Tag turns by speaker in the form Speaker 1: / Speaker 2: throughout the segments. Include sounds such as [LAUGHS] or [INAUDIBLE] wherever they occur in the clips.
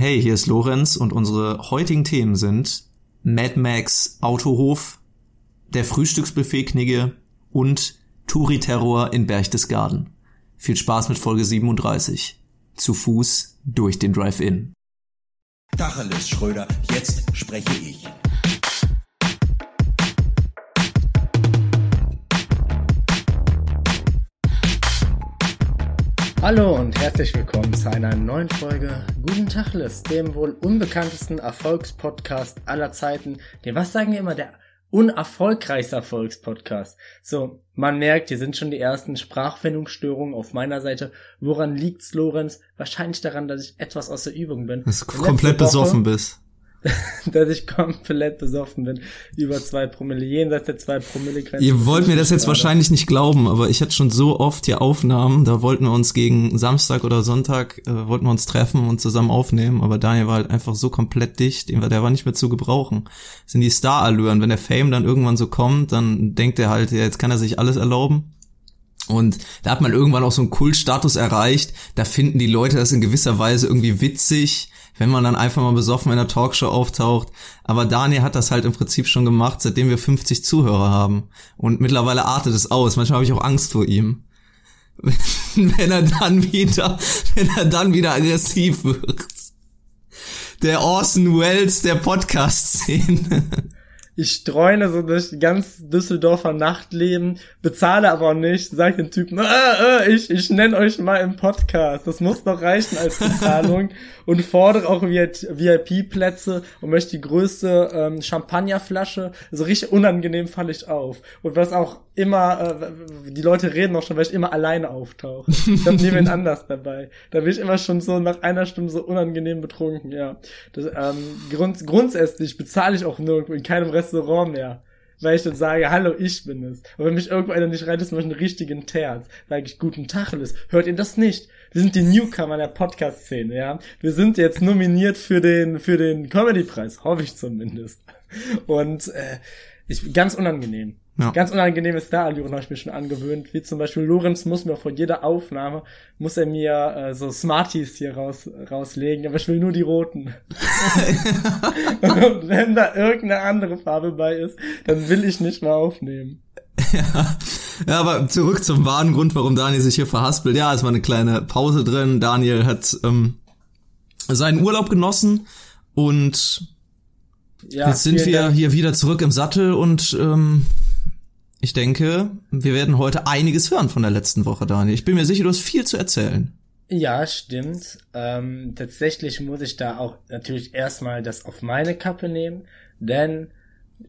Speaker 1: Hey, hier ist Lorenz und unsere heutigen Themen sind Mad Max Autohof, der Frühstücksbuffet Knigge und Touri-Terror in Berchtesgaden. Viel Spaß mit Folge 37. Zu Fuß durch den Drive-In.
Speaker 2: Tacheles, Schröder, jetzt spreche ich.
Speaker 3: Hallo und herzlich willkommen zu einer neuen Folge Guten Tacheles, dem wohl unbekanntesten Erfolgspodcast aller Zeiten. Den, was sagen wir immer, der unerfolgreichste Erfolgspodcast. So, man merkt, hier sind schon die ersten Sprachfindungsstörungen auf meiner Seite. Woran liegt's, Lorenz? Wahrscheinlich daran, dass ich etwas aus der Übung bin.
Speaker 1: Dass du komplett
Speaker 3: Woche,
Speaker 1: besoffen bist. [LAUGHS]
Speaker 3: dass ich komplett besoffen bin. Über zwei Promille, jenseits der zwei Promille Grenze.
Speaker 1: Ihr wollt mir das jetzt wahrscheinlich nicht glauben, aber ich hatte schon so oft hier Aufnahmen, da wollten wir uns gegen Samstag oder Sonntag, äh, wollten wir uns treffen und zusammen aufnehmen, aber Daniel war halt einfach so komplett dicht, der war nicht mehr zu gebrauchen. Das sind die Star-Allüren, wenn der Fame dann irgendwann so kommt, dann denkt er halt, ja, jetzt kann er sich alles erlauben. Und da hat man irgendwann auch so einen Kultstatus erreicht. Da finden die Leute das in gewisser Weise irgendwie witzig wenn man dann einfach mal besoffen in der Talkshow auftaucht. Aber Daniel hat das halt im Prinzip schon gemacht, seitdem wir 50 Zuhörer haben. Und mittlerweile artet es aus. Manchmal habe ich auch Angst vor ihm. [LAUGHS] wenn er dann wieder, wenn er dann wieder aggressiv wird. Der Orson Welles der Podcast-Szene.
Speaker 3: Ich streune so durch ganz Düsseldorfer Nachtleben, bezahle aber nicht, sag den Typen, äh, äh, ich, ich nenne euch mal im Podcast. Das muss doch reichen als Bezahlung. [LAUGHS] und fordere auch VIP-Plätze und möchte die größte ähm, Champagnerflasche. So richtig unangenehm falle ich auf. Und was auch immer, äh, die Leute reden auch schon, weil ich immer alleine auftauche. Ich habe niemand [LAUGHS] anders dabei. Da bin ich immer schon so nach einer Stunde so unangenehm betrunken, ja. Das, ähm, grund grundsätzlich bezahle ich auch nirgendwo, in keinem Restaurant mehr weil ich dann sage, hallo, ich bin es. Und wenn mich irgendwo einer nicht rein ist, mache ich einen richtigen Terz. Sage ich, guten Tacheles. Hört ihr das nicht? Wir sind die Newcomer der Podcast-Szene, ja. Wir sind jetzt nominiert für den, für den Comedy-Preis. Hoffe ich zumindest. Und, äh, ich, ganz unangenehm. Ja. Ganz unangenehme Star-Allüren habe ich mir schon angewöhnt. Wie zum Beispiel Lorenz muss mir vor jeder Aufnahme, muss er mir äh, so Smarties hier raus, rauslegen, aber ich will nur die roten. [LAUGHS] Und wenn da irgendeine andere Farbe bei ist, dann will ich nicht mehr aufnehmen.
Speaker 1: Ja. ja, aber zurück zum wahren Grund, warum Daniel sich hier verhaspelt. Ja, es war eine kleine Pause drin. Daniel hat ähm, seinen Urlaub genossen und ja, jetzt sind wir Dank. hier wieder zurück im Sattel und ähm, ich denke, wir werden heute einiges hören von der letzten Woche, Daniel. Ich bin mir sicher, du hast viel zu erzählen.
Speaker 3: Ja, stimmt. Ähm, tatsächlich muss ich da auch natürlich erstmal das auf meine Kappe nehmen, denn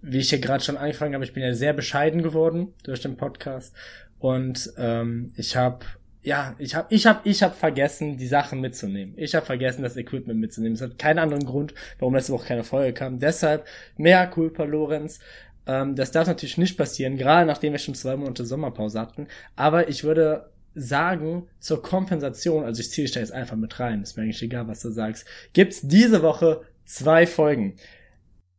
Speaker 3: wie ich hier gerade schon angefangen habe, ich bin ja sehr bescheiden geworden durch den Podcast und ähm, ich habe ja, ich habe ich hab, ich hab vergessen, die Sachen mitzunehmen. Ich habe vergessen, das Equipment mitzunehmen. Es hat keinen anderen Grund, warum letzte Woche keine Folge kam. Deshalb mehr culpa, Lorenz. Ähm, das darf natürlich nicht passieren, gerade nachdem wir schon zwei Monate Sommerpause hatten. Aber ich würde sagen, zur Kompensation, also ich ziehe dich da jetzt einfach mit rein, ist mir eigentlich egal, was du sagst, gibt's diese Woche zwei Folgen.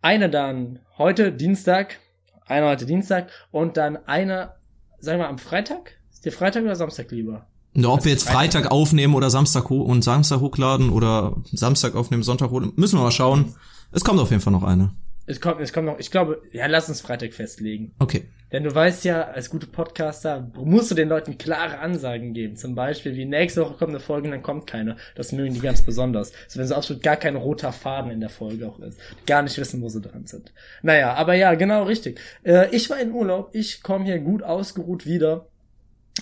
Speaker 3: Eine dann heute Dienstag, eine heute Dienstag und dann eine, sagen wir am Freitag? Ist dir Freitag oder Samstag lieber?
Speaker 1: Ja, ob wir jetzt Freitag, Freitag aufnehmen oder Samstag und Samstag hochladen oder Samstag aufnehmen, Sonntag hochladen, müssen wir mal schauen. Es kommt auf jeden Fall noch eine.
Speaker 3: Es kommt, es kommt noch, ich glaube, ja, lass uns Freitag festlegen.
Speaker 1: Okay.
Speaker 3: Denn du weißt ja, als gute Podcaster musst du den Leuten klare Ansagen geben. Zum Beispiel, wie nächste Woche kommt eine Folge und dann kommt keine. Das mögen die ganz besonders. Also wenn so absolut gar kein roter Faden in der Folge auch ist. Gar nicht wissen, wo sie dran sind. Naja, aber ja, genau richtig. Äh, ich war in Urlaub, ich komme hier gut ausgeruht wieder.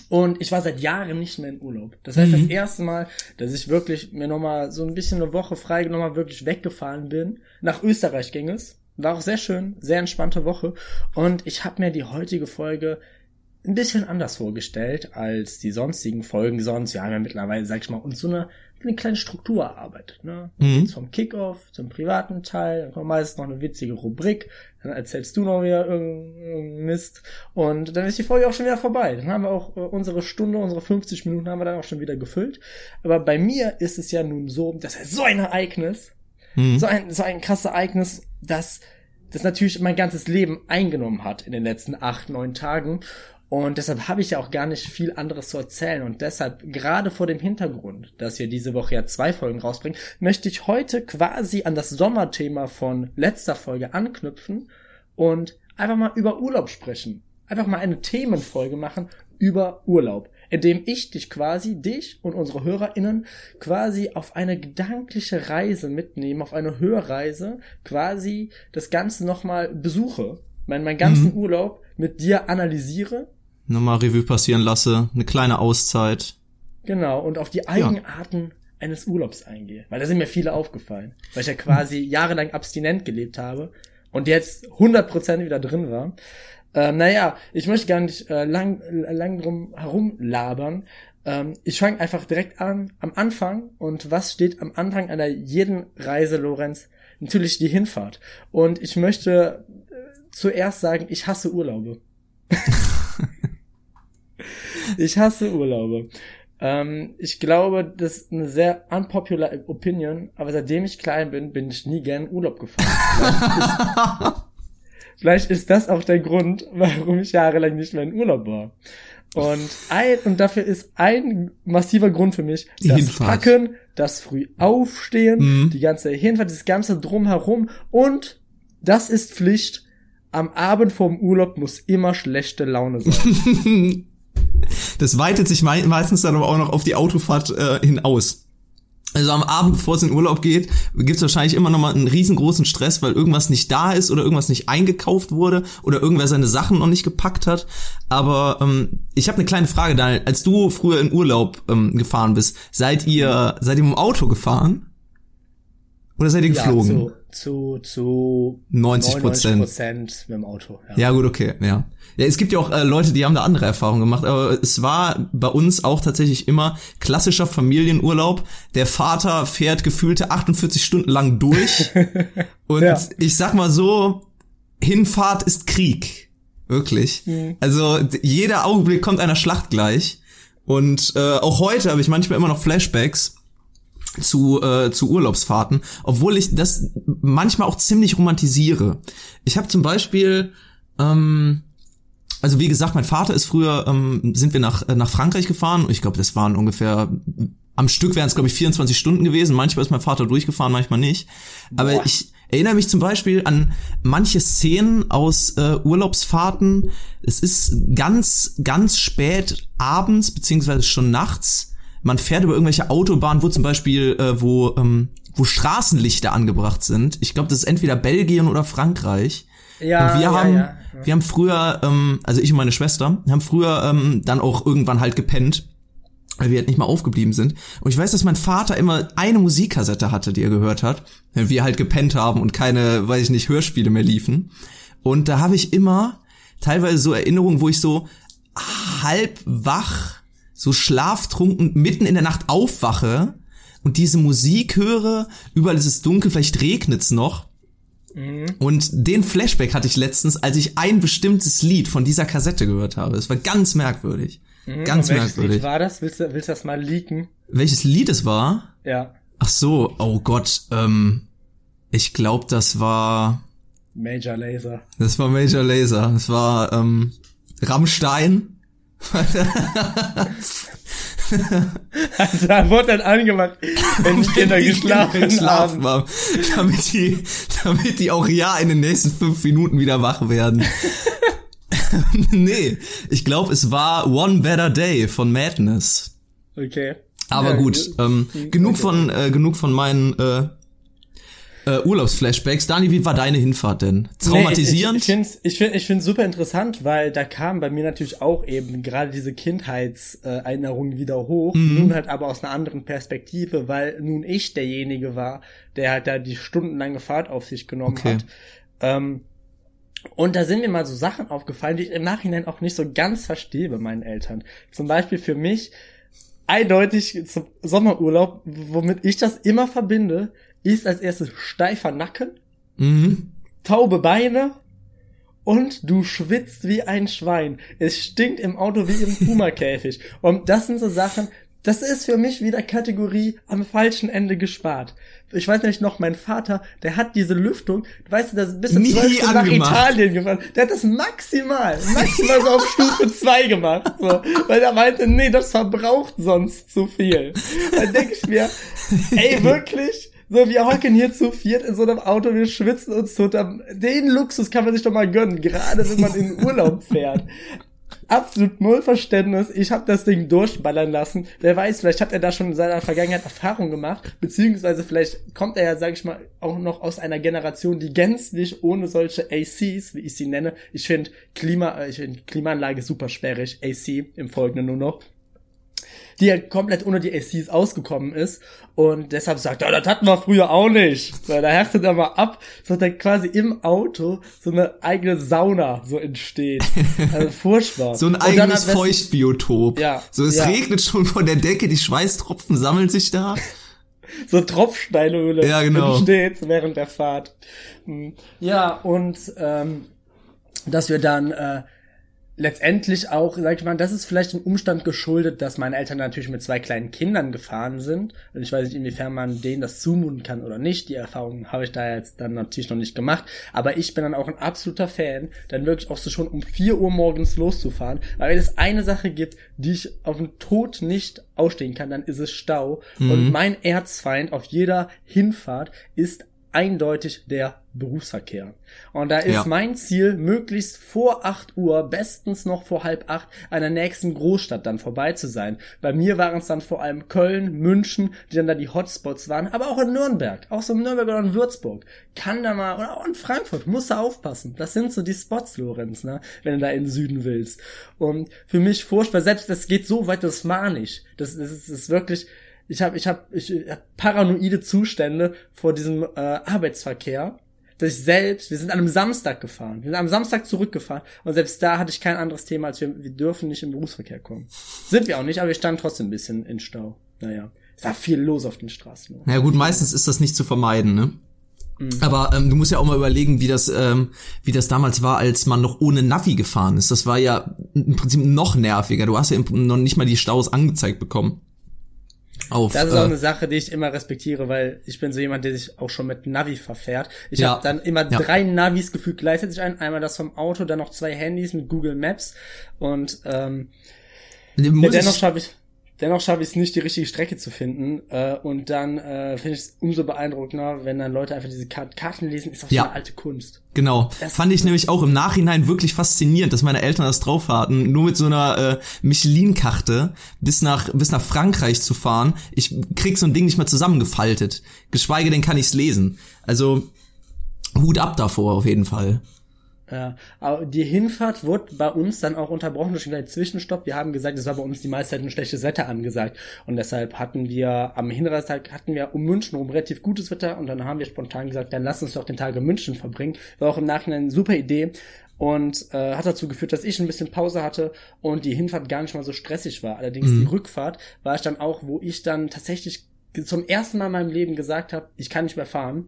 Speaker 3: Und ich war seit Jahren nicht mehr in Urlaub. Das heißt, mhm. das erste Mal, dass ich wirklich mir nochmal so ein bisschen eine Woche freigenommen habe, wirklich weggefahren bin. Nach Österreich ging es. War auch sehr schön, sehr entspannte Woche. Und ich habe mir die heutige Folge ein bisschen anders vorgestellt als die sonstigen Folgen sonst. Wir haben ja mittlerweile, sag ich mal, uns so eine, eine kleine Struktur erarbeitet. Ne? Mhm. Vom Kickoff zum privaten Teil, dann kommt meistens noch eine witzige Rubrik, dann erzählst du noch wieder irgendeinen Mist und dann ist die Folge auch schon wieder vorbei. Dann haben wir auch äh, unsere Stunde, unsere 50 Minuten haben wir dann auch schon wieder gefüllt. Aber bei mir ist es ja nun so, das ist so ein Ereignis, mhm. so ein, so ein krasses Ereignis, dass das natürlich mein ganzes Leben eingenommen hat in den letzten acht, neun Tagen. Und deshalb habe ich ja auch gar nicht viel anderes zu erzählen. Und deshalb, gerade vor dem Hintergrund, dass wir diese Woche ja zwei Folgen rausbringen, möchte ich heute quasi an das Sommerthema von letzter Folge anknüpfen und einfach mal über Urlaub sprechen. Einfach mal eine Themenfolge machen über Urlaub, indem ich dich quasi, dich und unsere HörerInnen quasi auf eine gedankliche Reise mitnehme, auf eine Hörreise, quasi das Ganze nochmal besuche, mein, meinen ganzen mhm. Urlaub mit dir analysiere
Speaker 1: nochmal Revue passieren lasse, eine kleine Auszeit.
Speaker 3: Genau, und auf die Eigenarten ja. eines Urlaubs eingehe. Weil da sind mir viele aufgefallen. Weil ich ja quasi jahrelang abstinent gelebt habe und jetzt 100% wieder drin war. Ähm, naja, ich möchte gar nicht äh, lang, lang drum herum labern. Ähm, ich fange einfach direkt an, am Anfang. Und was steht am Anfang einer jeden Reise, Lorenz? Natürlich die Hinfahrt. Und ich möchte äh, zuerst sagen, ich hasse Urlaube. [LAUGHS] ich hasse Urlaube. Ähm, ich glaube, das ist eine sehr unpopular Opinion, aber seitdem ich klein bin, bin ich nie gern Urlaub gefahren. [LAUGHS] Vielleicht ist, das auch der Grund, warum ich jahrelang nicht mehr in Urlaub war. Und ein, und dafür ist ein massiver Grund für mich,
Speaker 1: die
Speaker 3: das
Speaker 1: Hinfahrt.
Speaker 3: Packen, das früh aufstehen, mhm. die ganze Hinfahrt, das ganze drumherum und das ist Pflicht. Am Abend vorm Urlaub muss immer schlechte Laune sein. [LAUGHS]
Speaker 1: Das weitet sich meistens dann aber auch noch auf die Autofahrt äh, hinaus. Also am Abend, bevor es in Urlaub geht, gibt's wahrscheinlich immer noch mal einen riesengroßen Stress, weil irgendwas nicht da ist oder irgendwas nicht eingekauft wurde oder irgendwer seine Sachen noch nicht gepackt hat. Aber ähm, ich habe eine kleine Frage, Daniel. Als du früher in Urlaub ähm, gefahren bist, seid ihr seid ihr mit dem Auto gefahren? Oder seid ihr geflogen?
Speaker 3: Ja, zu, zu
Speaker 1: 90 Prozent
Speaker 3: mit dem Auto.
Speaker 1: Ja. ja, gut, okay, ja. Ja, es gibt ja auch äh, Leute, die haben da andere Erfahrungen gemacht, aber es war bei uns auch tatsächlich immer klassischer Familienurlaub. Der Vater fährt gefühlte 48 Stunden lang durch [LAUGHS] und ja. ich sag mal so, Hinfahrt ist Krieg. Wirklich. Mhm. Also jeder Augenblick kommt einer Schlacht gleich. Und äh, auch heute habe ich manchmal immer noch Flashbacks zu, äh, zu Urlaubsfahrten, obwohl ich das manchmal auch ziemlich romantisiere. Ich habe zum Beispiel, ähm, also wie gesagt, mein Vater ist früher, ähm, sind wir nach, äh, nach Frankreich gefahren. Ich glaube, das waren ungefähr, am Stück wären es, glaube ich, 24 Stunden gewesen. Manchmal ist mein Vater durchgefahren, manchmal nicht. Aber Boah. ich erinnere mich zum Beispiel an manche Szenen aus äh, Urlaubsfahrten. Es ist ganz, ganz spät abends, beziehungsweise schon nachts man fährt über irgendwelche Autobahnen, wo zum Beispiel, äh, wo, ähm, wo Straßenlichter angebracht sind. Ich glaube, das ist entweder Belgien oder Frankreich. Ja, und wir ja, haben, ja. wir haben früher, ähm, also ich und meine Schwester, haben früher ähm, dann auch irgendwann halt gepennt, weil wir halt nicht mal aufgeblieben sind. Und ich weiß, dass mein Vater immer eine Musikkassette hatte, die er gehört hat, wenn wir halt gepennt haben und keine, weiß ich nicht, Hörspiele mehr liefen. Und da habe ich immer teilweise so Erinnerungen, wo ich so halb wach so schlaftrunken mitten in der Nacht aufwache und diese Musik höre, überall ist es dunkel, vielleicht regnet's noch. Mhm. Und den Flashback hatte ich letztens, als ich ein bestimmtes Lied von dieser Kassette gehört habe. Es war ganz merkwürdig. Mhm, ganz welches merkwürdig.
Speaker 3: Lied war das? Willst du, willst du das mal leaken?
Speaker 1: Welches Lied es war?
Speaker 3: Ja.
Speaker 1: Ach so, oh Gott, ähm, ich glaube, das war
Speaker 3: Major Laser.
Speaker 1: Das war Major Laser. Das war ähm, Rammstein.
Speaker 3: Also, da wurde dann angemacht, wenn die Kinder geschlafen, [LAUGHS] geschlafen haben. haben.
Speaker 1: Damit die, damit die auch ja in den nächsten fünf Minuten wieder wach werden. [LAUGHS] nee, ich glaube, es war One Better Day von Madness.
Speaker 3: Okay.
Speaker 1: Aber ja, gut, ähm, genug okay. von äh, genug von meinen äh, äh, Urlaubsflashbacks. Dani, wie war deine Hinfahrt denn? Traumatisierend?
Speaker 3: Nee, ich ich finde es ich find, ich find's super interessant, weil da kam bei mir natürlich auch eben gerade diese Kindheitserinnerungen wieder hoch, mhm. nun halt aber aus einer anderen Perspektive, weil nun ich derjenige war, der halt da die stundenlange Fahrt auf sich genommen okay. hat. Ähm, und da sind mir mal so Sachen aufgefallen, die ich im Nachhinein auch nicht so ganz verstehe bei meinen Eltern. Zum Beispiel für mich eindeutig zum Sommerurlaub, womit ich das immer verbinde, ist als erstes steifer Nacken,
Speaker 1: mhm.
Speaker 3: taube Beine und du schwitzt wie ein Schwein. Es stinkt im Auto wie im Puma-Käfig. [LAUGHS] und das sind so Sachen, das ist für mich wieder Kategorie am falschen Ende gespart. Ich weiß nämlich noch, mein Vater, der hat diese Lüftung, weißt du, das bis
Speaker 1: Nie
Speaker 3: zwölf nach. Italien gefahren. Der hat das maximal, maximal so auf Stufe [LAUGHS] 2 gemacht, so. Weil er meinte, nee, das verbraucht sonst zu viel. Dann denke ich mir, ey, wirklich? So, wir hocken hier zu viert in so einem Auto, wir schwitzen uns tot. Den Luxus kann man sich doch mal gönnen, gerade wenn man in den Urlaub [LAUGHS] fährt. Absolut null Verständnis. Ich habe das Ding durchballern lassen. Wer weiß, vielleicht hat er da schon in seiner Vergangenheit Erfahrung gemacht, beziehungsweise vielleicht kommt er ja, sag ich mal, auch noch aus einer Generation, die gänzlich ohne solche ACs, wie ich sie nenne, ich finde Klima, äh, ich finde Klimaanlage super sperrig, AC im Folgenden nur noch, die ja komplett ohne die ACs ausgekommen ist und deshalb sagt, ja, das hatten wir früher auch nicht. So, da härtet er mal ab, so dass quasi im Auto so eine eigene Sauna so entsteht. [LAUGHS] Also furchtbar.
Speaker 1: So ein
Speaker 3: dann
Speaker 1: eigenes Feuchtbiotop.
Speaker 3: Ja,
Speaker 1: So, es
Speaker 3: ja.
Speaker 1: regnet schon von der Decke, die Schweißtropfen sammeln sich da. [LAUGHS]
Speaker 3: so Tropfsteinhöhle
Speaker 1: Ja, genau.
Speaker 3: entsteht während der Fahrt. Hm. Ja, und ähm, dass wir dann äh, letztendlich auch, sag ich mal, das ist vielleicht dem Umstand geschuldet, dass meine Eltern natürlich mit zwei kleinen Kindern gefahren sind. Und ich weiß nicht, inwiefern man denen das zumuten kann oder nicht. Die Erfahrung habe ich da jetzt dann natürlich noch nicht gemacht. Aber ich bin dann auch ein absoluter Fan, dann wirklich auch so schon um 4 Uhr morgens loszufahren. Weil wenn es eine Sache gibt, die ich auf den Tod nicht ausstehen kann, dann ist es Stau. Und mein Erzfeind auf jeder Hinfahrt ist eindeutig der Berufsverkehr. Und da ist
Speaker 1: Ja.
Speaker 3: mein Ziel, möglichst vor 8 Uhr, bestens noch vor halb acht, an der nächsten Großstadt dann vorbei zu sein. Bei mir waren es dann vor allem Köln, München, die dann da die Hotspots waren, aber auch in Nürnberg, auch so in Nürnberg oder in Würzburg. Kann da mal, oder auch in Frankfurt, musst du aufpassen. Das sind so die Spots, Lorenz, ne, wenn du da in den Süden willst. Und für mich furchtbar, selbst das geht so weit, das mahn ich. Das, das, ist, das ist wirklich, ich habe ich hab, ich hab paranoide Zustände vor diesem äh, Arbeitsverkehr, dass ich selbst, wir sind an einem Samstag gefahren, wir sind am Samstag zurückgefahren und selbst da hatte ich kein anderes Thema, als wir, wir dürfen nicht im Berufsverkehr kommen. Sind wir auch nicht, aber wir standen trotzdem ein bisschen in Stau. Naja, es war viel los auf den Straßen.
Speaker 1: Na ja, gut, meistens ist das nicht zu vermeiden, ne?
Speaker 3: Mhm.
Speaker 1: Aber ähm, du musst ja auch mal überlegen, wie das, ähm, wie das damals war, als man noch ohne Navi gefahren ist. Das war ja im Prinzip noch nerviger. Du hast ja noch nicht mal die Staus angezeigt bekommen. Auf,
Speaker 3: Das ist auch
Speaker 1: äh,
Speaker 3: eine Sache, die ich immer respektiere, weil ich bin so jemand, der sich auch schon mit Navi verfährt. Ich
Speaker 1: Ja.
Speaker 3: habe dann immer
Speaker 1: Ja.
Speaker 3: drei Navis gefühlt gleichzeitig ein. Einmal das vom Auto, dann noch zwei Handys mit Google Maps und ähm,
Speaker 1: muss
Speaker 3: dennoch schaffe ich dennoch schaffe ich es nicht, die richtige Strecke zu finden. Äh, und dann äh, finde ich es umso beeindruckender, wenn dann Leute einfach diese Kart Karten lesen, ist auch
Speaker 1: Ja.
Speaker 3: so eine alte Kunst.
Speaker 1: Genau.
Speaker 3: Das-
Speaker 1: Fand ich nämlich auch im Nachhinein wirklich faszinierend, dass meine Eltern das drauf hatten, nur mit so einer äh, Michelin-Karte bis nach, bis nach Frankreich zu fahren. Ich krieg so ein Ding nicht mal zusammengefaltet. Geschweige denn kann ich's lesen. Also, Hut ab davor auf jeden Fall.
Speaker 3: Ja, aber die Hinfahrt wurde bei uns dann auch unterbrochen durch einen kleinen Zwischenstopp. Wir haben gesagt, es war bei uns die meiste Zeit ein schlechtes Wetter angesagt. Und deshalb hatten wir am Hinreistag hatten wir um München rum relativ gutes Wetter und dann haben wir spontan gesagt, dann lass uns doch den Tag in München verbringen. War auch im Nachhinein eine super Idee und äh, hat dazu geführt, dass ich ein bisschen Pause hatte und die Hinfahrt gar nicht mal so stressig war. Allerdings die Rückfahrt war ich dann auch, wo ich dann tatsächlich zum ersten Mal in meinem Leben gesagt habe, ich kann nicht mehr fahren.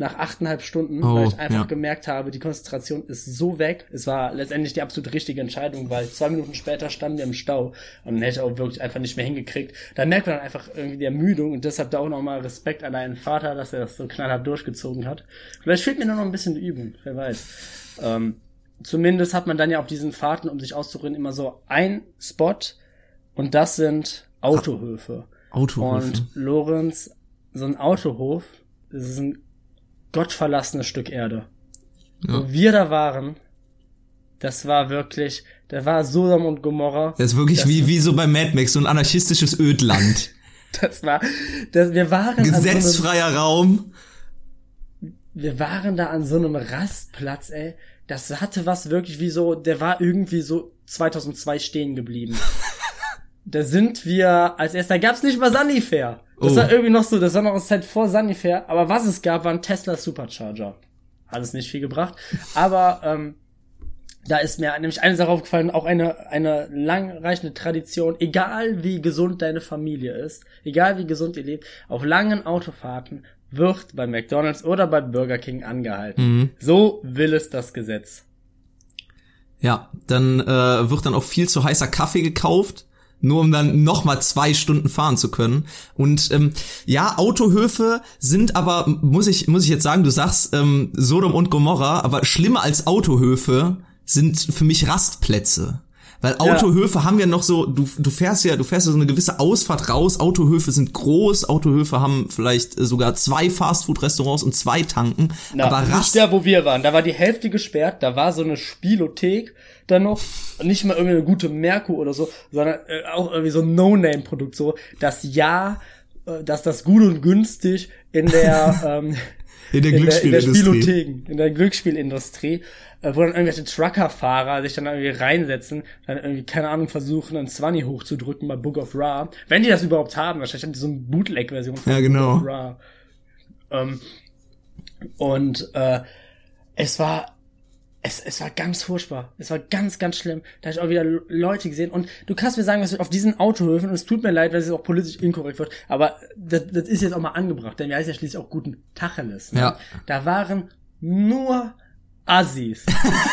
Speaker 3: Nach achteinhalb Stunden,
Speaker 1: Oh,
Speaker 3: weil ich einfach
Speaker 1: ja.
Speaker 3: gemerkt habe, die Konzentration ist so weg. Es war letztendlich die absolut richtige Entscheidung, weil zwei Minuten später standen wir im Stau und hätte ich auch wirklich einfach nicht mehr hingekriegt. Da merkt man dann einfach irgendwie die Ermüdung und deshalb da auch nochmal Respekt an deinen Vater, dass er das so knallhart durchgezogen hat. Vielleicht fehlt mir nur noch ein bisschen Übung, wer weiß. Ähm, zumindest hat man dann ja auf diesen Fahrten, um sich auszuruhen, immer so ein Spot und das sind Autohöfe.
Speaker 1: Autohöfe.
Speaker 3: Und Lorenz, so ein Autohof, das ist ein gottverlassenes Stück Erde.
Speaker 1: Ja.
Speaker 3: Wo wir da waren, das war wirklich, da war Sodom und Gomorra.
Speaker 1: Das ist wirklich
Speaker 3: das,
Speaker 1: wie, wie so bei Mad Max, so ein anarchistisches Ödland. [LAUGHS]
Speaker 3: Das war, das, wir waren an so einem,
Speaker 1: Gesetzfreier Raum.
Speaker 3: wir waren da an so einem Rastplatz, ey. Das hatte was wirklich wie so, der war irgendwie so 2002 stehen geblieben. [LAUGHS] da sind wir, als erst, da gab's nicht mal Sunnyfair. Das
Speaker 1: Oh.
Speaker 3: war irgendwie noch so, das war noch eine Zeit vor Sunnyfair, aber was es gab, war ein Tesla Supercharger. Alles nicht viel gebracht. Aber ähm, da ist mir nämlich eine Sache aufgefallen, auch eine, eine langreichende Tradition, egal wie gesund deine Familie ist, egal wie gesund ihr lebt, auf langen Autofahrten wird bei McDonalds oder bei Burger King angehalten.
Speaker 1: Mhm.
Speaker 3: So will es das Gesetz.
Speaker 1: Ja, dann äh, wird dann auch viel zu heißer Kaffee gekauft, nur um dann noch mal zwei Stunden fahren zu können. Und ähm, ja, Autohöfe sind aber, muss ich, muss ich jetzt sagen, du sagst ähm, Sodom und Gomorra, aber schlimmer als Autohöfe sind für mich Rastplätze. Weil Autohöfe ja. haben ja noch so, du, du fährst ja, du fährst ja so eine gewisse Ausfahrt raus. Autohöfe sind groß, Autohöfe haben vielleicht sogar zwei Fastfood-Restaurants und zwei Tanken.
Speaker 3: Na, aber Rast. Da, wo wir waren. Da war die Hälfte gesperrt, da war so eine Spielothek dann noch. Nicht mal irgendwie eine gute Merkur oder so, sondern äh, auch irgendwie so ein No-Name-Produkt. So das Jahr, äh, dass das gut und günstig in der [LAUGHS] ähm,
Speaker 1: in der Glücksspielindustrie. In der, in der Spielotheken,
Speaker 3: in der Glücksspielindustrie äh, wo dann irgendwelche Truckerfahrer sich dann irgendwie reinsetzen, dann irgendwie, keine Ahnung, versuchen, einen Swanny hochzudrücken bei Book of Ra. Wenn die das überhaupt haben, wahrscheinlich haben die so eine Bootleg-Version
Speaker 1: von ja, genau. Book of
Speaker 3: Ra. Ähm, und äh, es war es, es war ganz furchtbar. Es war ganz, ganz schlimm. Da habe ich auch wieder Leute gesehen. Und du kannst mir sagen, was auf diesen Autohöfen, und es tut mir leid, weil es auch politisch inkorrekt wird, aber das, das ist jetzt auch mal angebracht, denn wir heißt ja schließlich auch guten Tacheles.
Speaker 1: Ne? Ja.
Speaker 3: Da waren nur Assis.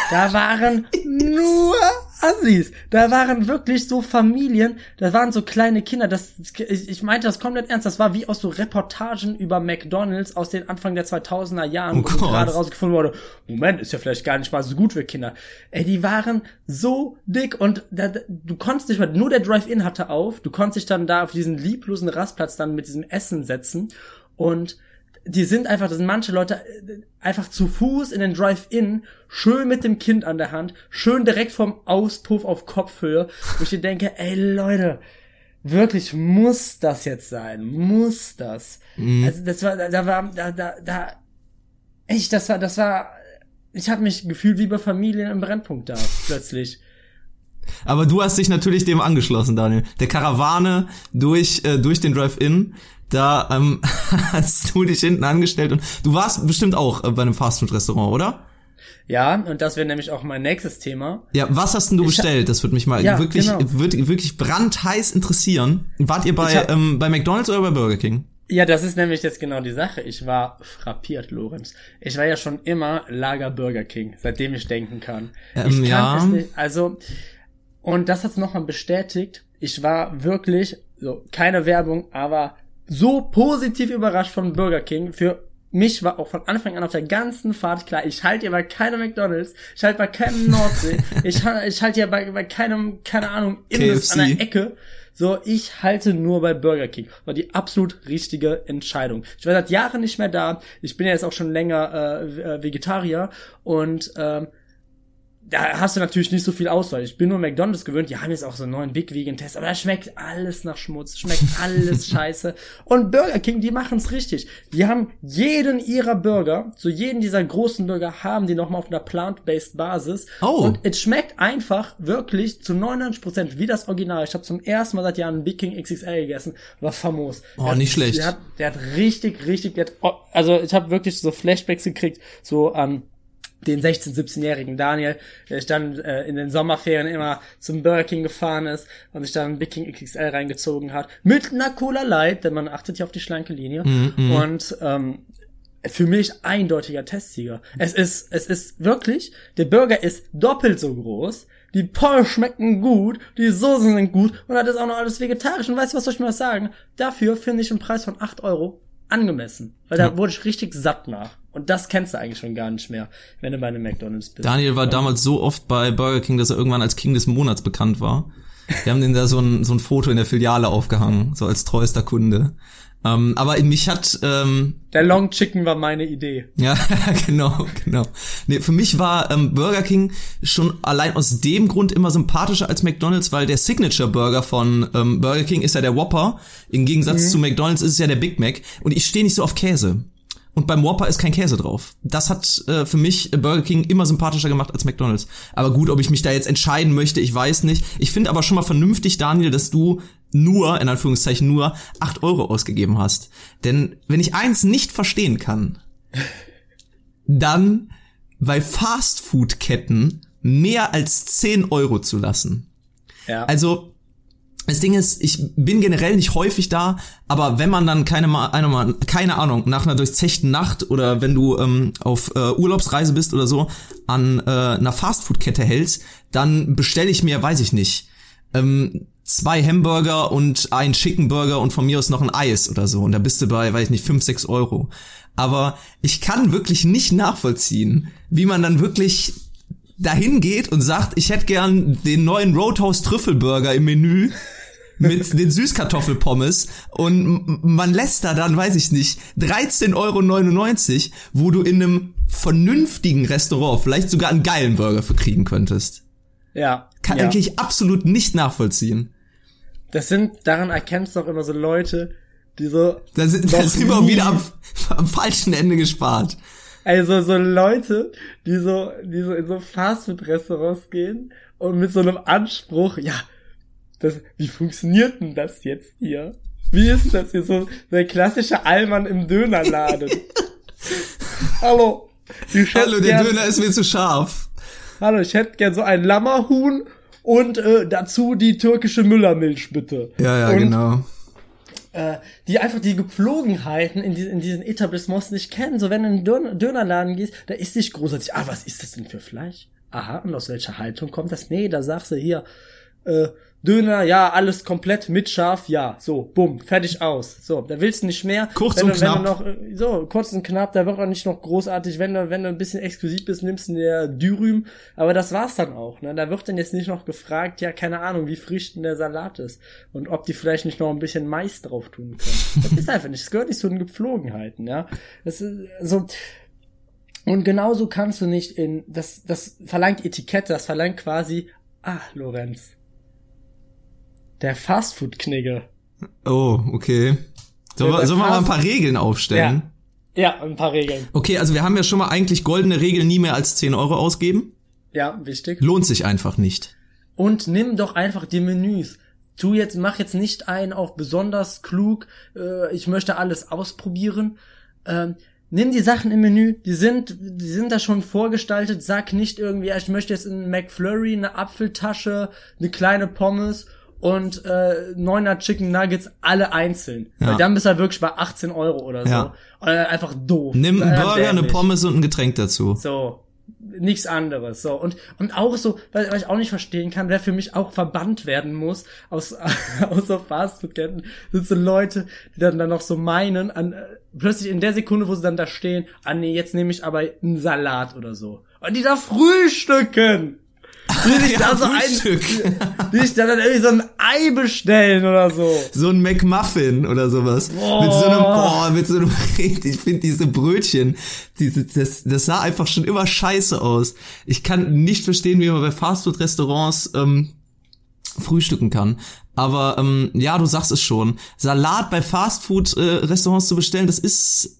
Speaker 3: Da waren [LAUGHS] nur Assis. Da waren wirklich so Familien, da waren so kleine Kinder. Das, ich, ich meinte das komplett ernst. Das war wie aus so Reportagen über McDonalds aus den Anfang der 2000er Jahren, oh wo gerade rausgefunden wurde, Moment, ist ja vielleicht gar nicht mal so gut für Kinder. Ey, die waren so dick und da, du konntest nicht mal, nur der Drive-In hatte auf. Du konntest dich dann da auf diesen lieblosen Rastplatz dann mit diesem Essen setzen und die sind einfach, das sind manche Leute äh, einfach zu Fuß in den Drive-In, schön mit dem Kind an der Hand, schön direkt vom Auspuff auf Kopfhöhe, wo ich dir denke, ey Leute, wirklich muss das jetzt sein, muss das. Mhm. Also das war, da war, da, da, da, echt, das war, das war, ich habe mich gefühlt wie bei Familien im Brennpunkt da, plötzlich.
Speaker 1: Aber du hast dich natürlich dem angeschlossen, Daniel. Der Karawane durch, äh, durch den Drive-In da ähm, [LAUGHS] hast du dich hinten angestellt und du warst bestimmt auch äh, bei einem Fastfood-Restaurant, oder?
Speaker 3: Ja, und das wäre nämlich auch mein nächstes Thema.
Speaker 1: Ja, was hast denn du ich bestellt? Das würde mich mal ja, wirklich, genau. wirklich, wirklich brandheiß interessieren. Wart ihr bei, hab, ähm, bei McDonalds oder bei Burger King?
Speaker 3: Ja, das ist nämlich jetzt genau die Sache. Ich war frappiert, Lorenz. Ich war ja schon immer Lager Burger King, seitdem ich denken kann.
Speaker 1: Ähm,
Speaker 3: ich kann
Speaker 1: ja.
Speaker 3: es nicht, also, und das hat's nochmal bestätigt. Ich war wirklich, so, keine Werbung, aber so positiv überrascht von Burger King. Für mich war auch von Anfang an auf der ganzen Fahrt klar, ich halte hier bei keinem McDonalds, ich halte bei keinem Nordsee, [LAUGHS] ich, ich halte hier bei, bei keinem, keine Ahnung, Imbiss an der Ecke. So, ich halte nur bei Burger King. War die absolut richtige Entscheidung. Ich war seit Jahren nicht mehr da. Ich bin ja jetzt auch schon länger äh, äh Vegetarier und ähm, da hast du natürlich nicht so viel Auswahl. Ich bin nur McDonalds gewöhnt, die haben jetzt auch so einen neuen Big Vegan Test, aber da schmeckt alles nach Schmutz, schmeckt [LAUGHS] alles scheiße. Und Burger King, die machen's richtig. Die haben jeden ihrer Burger, so jeden dieser großen Burger haben die nochmal auf einer plant-based Basis.
Speaker 1: Oh.
Speaker 3: Und es schmeckt einfach wirklich zu 99% wie das Original. Ich habe zum ersten Mal seit Jahren Big King XXL gegessen, war famos.
Speaker 1: Oh, nicht schlecht.
Speaker 3: Der hat, der hat richtig, richtig, der hat, also ich habe wirklich so Flashbacks gekriegt, so an ähm, den 16-, 17-jährigen Daniel, der sich dann äh, in den Sommerferien immer zum Burger King gefahren ist und sich dann Big King XXL reingezogen hat. Mit einer Cola Light, denn man achtet ja auf die schlanke Linie.
Speaker 1: Mm -hmm.
Speaker 3: Und ähm, für mich eindeutiger Testsieger. Es ist, es ist wirklich, der Burger ist doppelt so groß, die Pommes schmecken gut, die Soßen sind gut und hat ist auch noch alles vegetarisch. Und weißt du, was soll ich mal sagen? Dafür finde ich einen Preis von 8 Euro angemessen. Weil da wurde ich richtig satt nach. Und das kennst du eigentlich schon gar nicht mehr, wenn du bei einem McDonalds bist.
Speaker 1: Daniel war damals so oft bei Burger King, dass er irgendwann als King des Monats bekannt war. Wir haben den da so ein, so ein Foto in der Filiale aufgehangen, so als treuester Kunde. Ähm, aber mich hat ähm,
Speaker 3: der Long Chicken war meine Idee.
Speaker 1: Ja, [LAUGHS] genau, genau. Nee, für mich war ähm, Burger King schon allein aus dem Grund immer sympathischer als McDonald's, weil der Signature Burger von ähm, Burger King ist ja der Whopper. Im Gegensatz mhm. zu McDonald's ist es ja der Big Mac. Und ich stehe nicht so auf Käse. Und beim Whopper ist kein Käse drauf. Das hat äh, für mich Burger King immer sympathischer gemacht als McDonald's. Aber gut, ob ich mich da jetzt entscheiden möchte, ich weiß nicht. Ich finde aber schon mal vernünftig, Daniel, dass du nur, in Anführungszeichen nur, acht Euro ausgegeben hast. Denn wenn ich eins nicht verstehen kann, dann bei Fastfood-Ketten mehr als zehn Euro zu lassen.
Speaker 3: Ja.
Speaker 1: Also das Ding ist, ich bin generell nicht häufig da, aber wenn man dann keine, eine, keine Ahnung, nach einer durchzechten Nacht oder wenn du ähm, auf äh, Urlaubsreise bist oder so, an äh, einer Fastfood-Kette hältst, dann bestelle ich mir, weiß ich nicht, ähm, zwei Hamburger und ein Chicken Burger und von mir aus noch ein Eis oder so. Und da bist du bei, weiß ich nicht, fünf, sechs Euro. Aber ich kann wirklich nicht nachvollziehen, wie man dann wirklich dahin geht und sagt, ich hätte gern den neuen Roadhouse Trüffelburger im Menü mit [LAUGHS] den Süßkartoffelpommes und man lässt da dann, weiß ich nicht, 13,99 Euro, wo du in einem vernünftigen Restaurant vielleicht sogar einen geilen Burger für kriegen könntest.
Speaker 3: Ja.
Speaker 1: Kann
Speaker 3: ja.
Speaker 1: eigentlich absolut nicht nachvollziehen.
Speaker 3: Das sind, daran erkennst du auch immer so Leute, die so.
Speaker 1: Da sind, da sind wir wieder am, am falschen Ende gespart.
Speaker 3: Also so Leute, die so, die so in so Fastfood-Restaurants gehen und mit so einem Anspruch, ja, das, wie funktioniert denn das jetzt hier? Wie ist das hier so der klassische Allmann im Dönerladen? [LAUGHS] Hallo,
Speaker 1: Hallo, der
Speaker 3: gern,
Speaker 1: Döner ist mir zu scharf.
Speaker 3: Hallo, ich hätte gern so ein Lammerhuhn und äh, dazu die türkische Müllermilch bitte.
Speaker 1: Ja, ja,
Speaker 3: und,
Speaker 1: genau.
Speaker 3: äh, die einfach die Gepflogenheiten in, diesen in diesen Etablissements nicht kennen. So, wenn du in den Dön- Dönerladen gehst, da ist nicht großartig, ah, was ist das denn für Fleisch? Aha, und aus welcher Haltung kommt das? Nee, da sagst du hier, äh, Döner, ja, alles komplett mit Schaf, ja, so, bumm, fertig aus. So, da willst du nicht mehr.
Speaker 1: Kurz
Speaker 3: wenn
Speaker 1: und
Speaker 3: du, wenn
Speaker 1: knapp.
Speaker 3: du noch, äh, so, kurz und knapp, da wird auch nicht noch großartig, wenn du, wenn du ein bisschen exklusiv bist, nimmst du dir Dürüm, aber das war's dann auch, ne? Da wird dann jetzt nicht noch gefragt, ja, keine Ahnung, wie frisch denn der Salat ist und ob die vielleicht nicht noch ein bisschen Mais drauf tun können. [LAUGHS] Das ist einfach nicht, das gehört nicht zu den Gepflogenheiten, ja. Das ist, so, und genauso kannst du nicht in, das, das verlangt Etikette, das verlangt quasi, ah, Lorenz, der Fastfood-Knigge.
Speaker 1: Oh, okay. Sollen
Speaker 3: Ja,
Speaker 1: wir, sollen wir mal ein paar Regeln aufstellen?
Speaker 3: Ja, ein paar Regeln.
Speaker 1: Okay, also wir haben ja schon mal eigentlich goldene Regel, nie mehr als 10 Euro ausgeben.
Speaker 3: Ja, wichtig.
Speaker 1: Lohnt sich einfach nicht.
Speaker 3: Und nimm doch einfach die Menüs. Tu jetzt, mach jetzt nicht einen auf besonders klug, äh, ich möchte alles ausprobieren. Ähm, nimm die Sachen im Menü, die sind, die sind da schon vorgestaltet. Sag nicht irgendwie, ja, ich möchte jetzt einen McFlurry, eine Apfeltasche, eine kleine Pommes und äh, neuner Chicken Nuggets alle einzeln.
Speaker 1: Ja.
Speaker 3: Weil dann bist du halt wirklich bei 18 Euro oder so.
Speaker 1: Ja.
Speaker 3: Oder einfach doof.
Speaker 1: Nimm einen
Speaker 3: Äh,
Speaker 1: Burger, eine
Speaker 3: dämlich.
Speaker 1: Pommes und ein Getränk dazu.
Speaker 3: So. Nichts anderes. So. Und, und auch so, was, was ich auch nicht verstehen kann, wer für mich auch verbannt werden muss aus, [LAUGHS] aus so Fastfood-Ketten, sind so Leute, die dann, dann noch so meinen, an, äh, plötzlich in der Sekunde, wo sie dann da stehen, ah nee, jetzt nehme ich aber einen Salat oder so. Und die da frühstücken! Die sich [LAUGHS]
Speaker 1: Ja,
Speaker 3: da so ein, die [LAUGHS] sich da dann irgendwie so ein Ei bestellen oder so.
Speaker 1: So ein McMuffin oder sowas.
Speaker 3: Boah.
Speaker 1: Mit so einem, [LAUGHS] boah, mit so einem, ich finde diese Brötchen, diese, das, das sah einfach schon immer scheiße aus. Ich kann nicht verstehen, wie man bei Fastfood-Restaurants ähm, frühstücken kann. Aber ähm, ja, du sagst es schon. Salat bei Fastfood-Restaurants zu bestellen, das ist,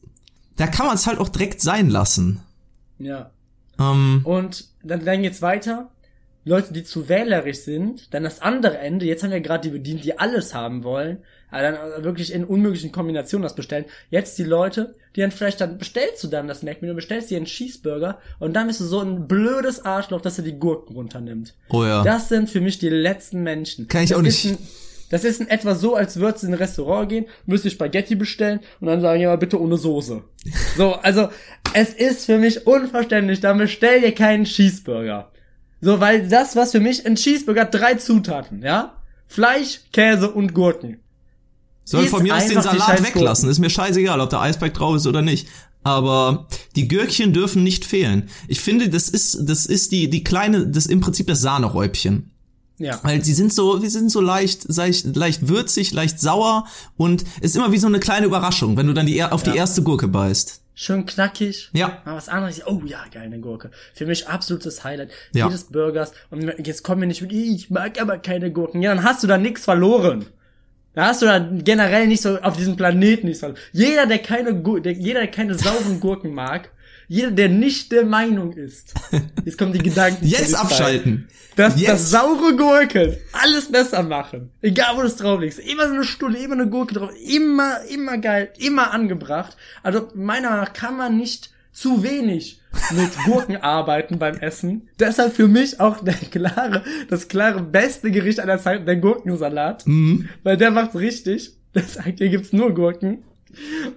Speaker 1: da kann man es halt auch direkt sein lassen.
Speaker 3: Ja.
Speaker 1: Ähm,
Speaker 3: Und dann, dann geht's weiter. Leute, die zu wählerisch sind, dann das andere Ende, jetzt haben wir gerade die bedient, die alles haben wollen, aber dann wirklich in unmöglichen Kombinationen das bestellen. Jetzt die Leute, die dann vielleicht dann bestellst du dann das Mac-Menü, bestellst dir einen Cheeseburger und dann bist du so ein blödes Arschloch, dass er die Gurken runternimmt.
Speaker 1: oh ja.
Speaker 3: Das sind für mich die letzten Menschen.
Speaker 1: Kann ich
Speaker 3: das
Speaker 1: auch
Speaker 3: ist
Speaker 1: nicht.
Speaker 3: Ein, das ist in etwa so, als würdest du in ein Restaurant gehen, müsstest Spaghetti bestellen und dann sagen, ja, bitte ohne Soße. [LAUGHS] So, also, es ist für mich unverständlich, dann bestell dir keinen Cheeseburger. So, weil das, was für mich ein Cheeseburger hat, drei Zutaten, ja? Fleisch, Käse und Gurken.
Speaker 1: Soll von mir aus den Salat weglassen. Ist mir scheißegal, ob der Eisberg drauf ist oder nicht. Aber die Gürkchen dürfen nicht fehlen. Ich finde, das ist, das ist die, die kleine, das im Prinzip das Sahneräubchen.
Speaker 3: Ja.
Speaker 1: Weil sie sind so, die sind so leicht, leicht, leicht würzig, leicht sauer und ist immer wie so eine kleine Überraschung, wenn du dann die, auf die
Speaker 3: Ja.
Speaker 1: erste Gurke beißt.
Speaker 3: Schön knackig.
Speaker 1: Ja.
Speaker 3: Mal was anderes. Oh ja, geil, eine Gurke. Für mich absolutes Highlight
Speaker 1: Ja.
Speaker 3: jedes Burgers. Und jetzt kommen wir nicht mit, ich mag aber keine Gurken. Ja, dann hast du da nichts verloren. Da hast du da generell nicht so auf diesem Planeten nichts verloren. Jeder, der keine, Gu- der, jeder, der keine sauren Gurken mag, jeder, der nicht der Meinung ist, [LAUGHS] jetzt kommen die Gedanken.
Speaker 1: Jetzt abschalten.
Speaker 3: Dass,
Speaker 1: Jetzt.
Speaker 3: dass saure Gurken alles besser machen. Egal, wo du es drauflegst. Immer so eine Stulle, immer eine Gurke drauf. Immer, immer geil, immer angebracht. Also, meiner Meinung nach kann man nicht zu wenig mit [LAUGHS] Gurken arbeiten beim Essen. Deshalb für mich auch der klare, das klare beste Gericht aller Zeiten, der Gurkensalat. Weil der macht's richtig. Das sagt, hier gibt's nur Gurken.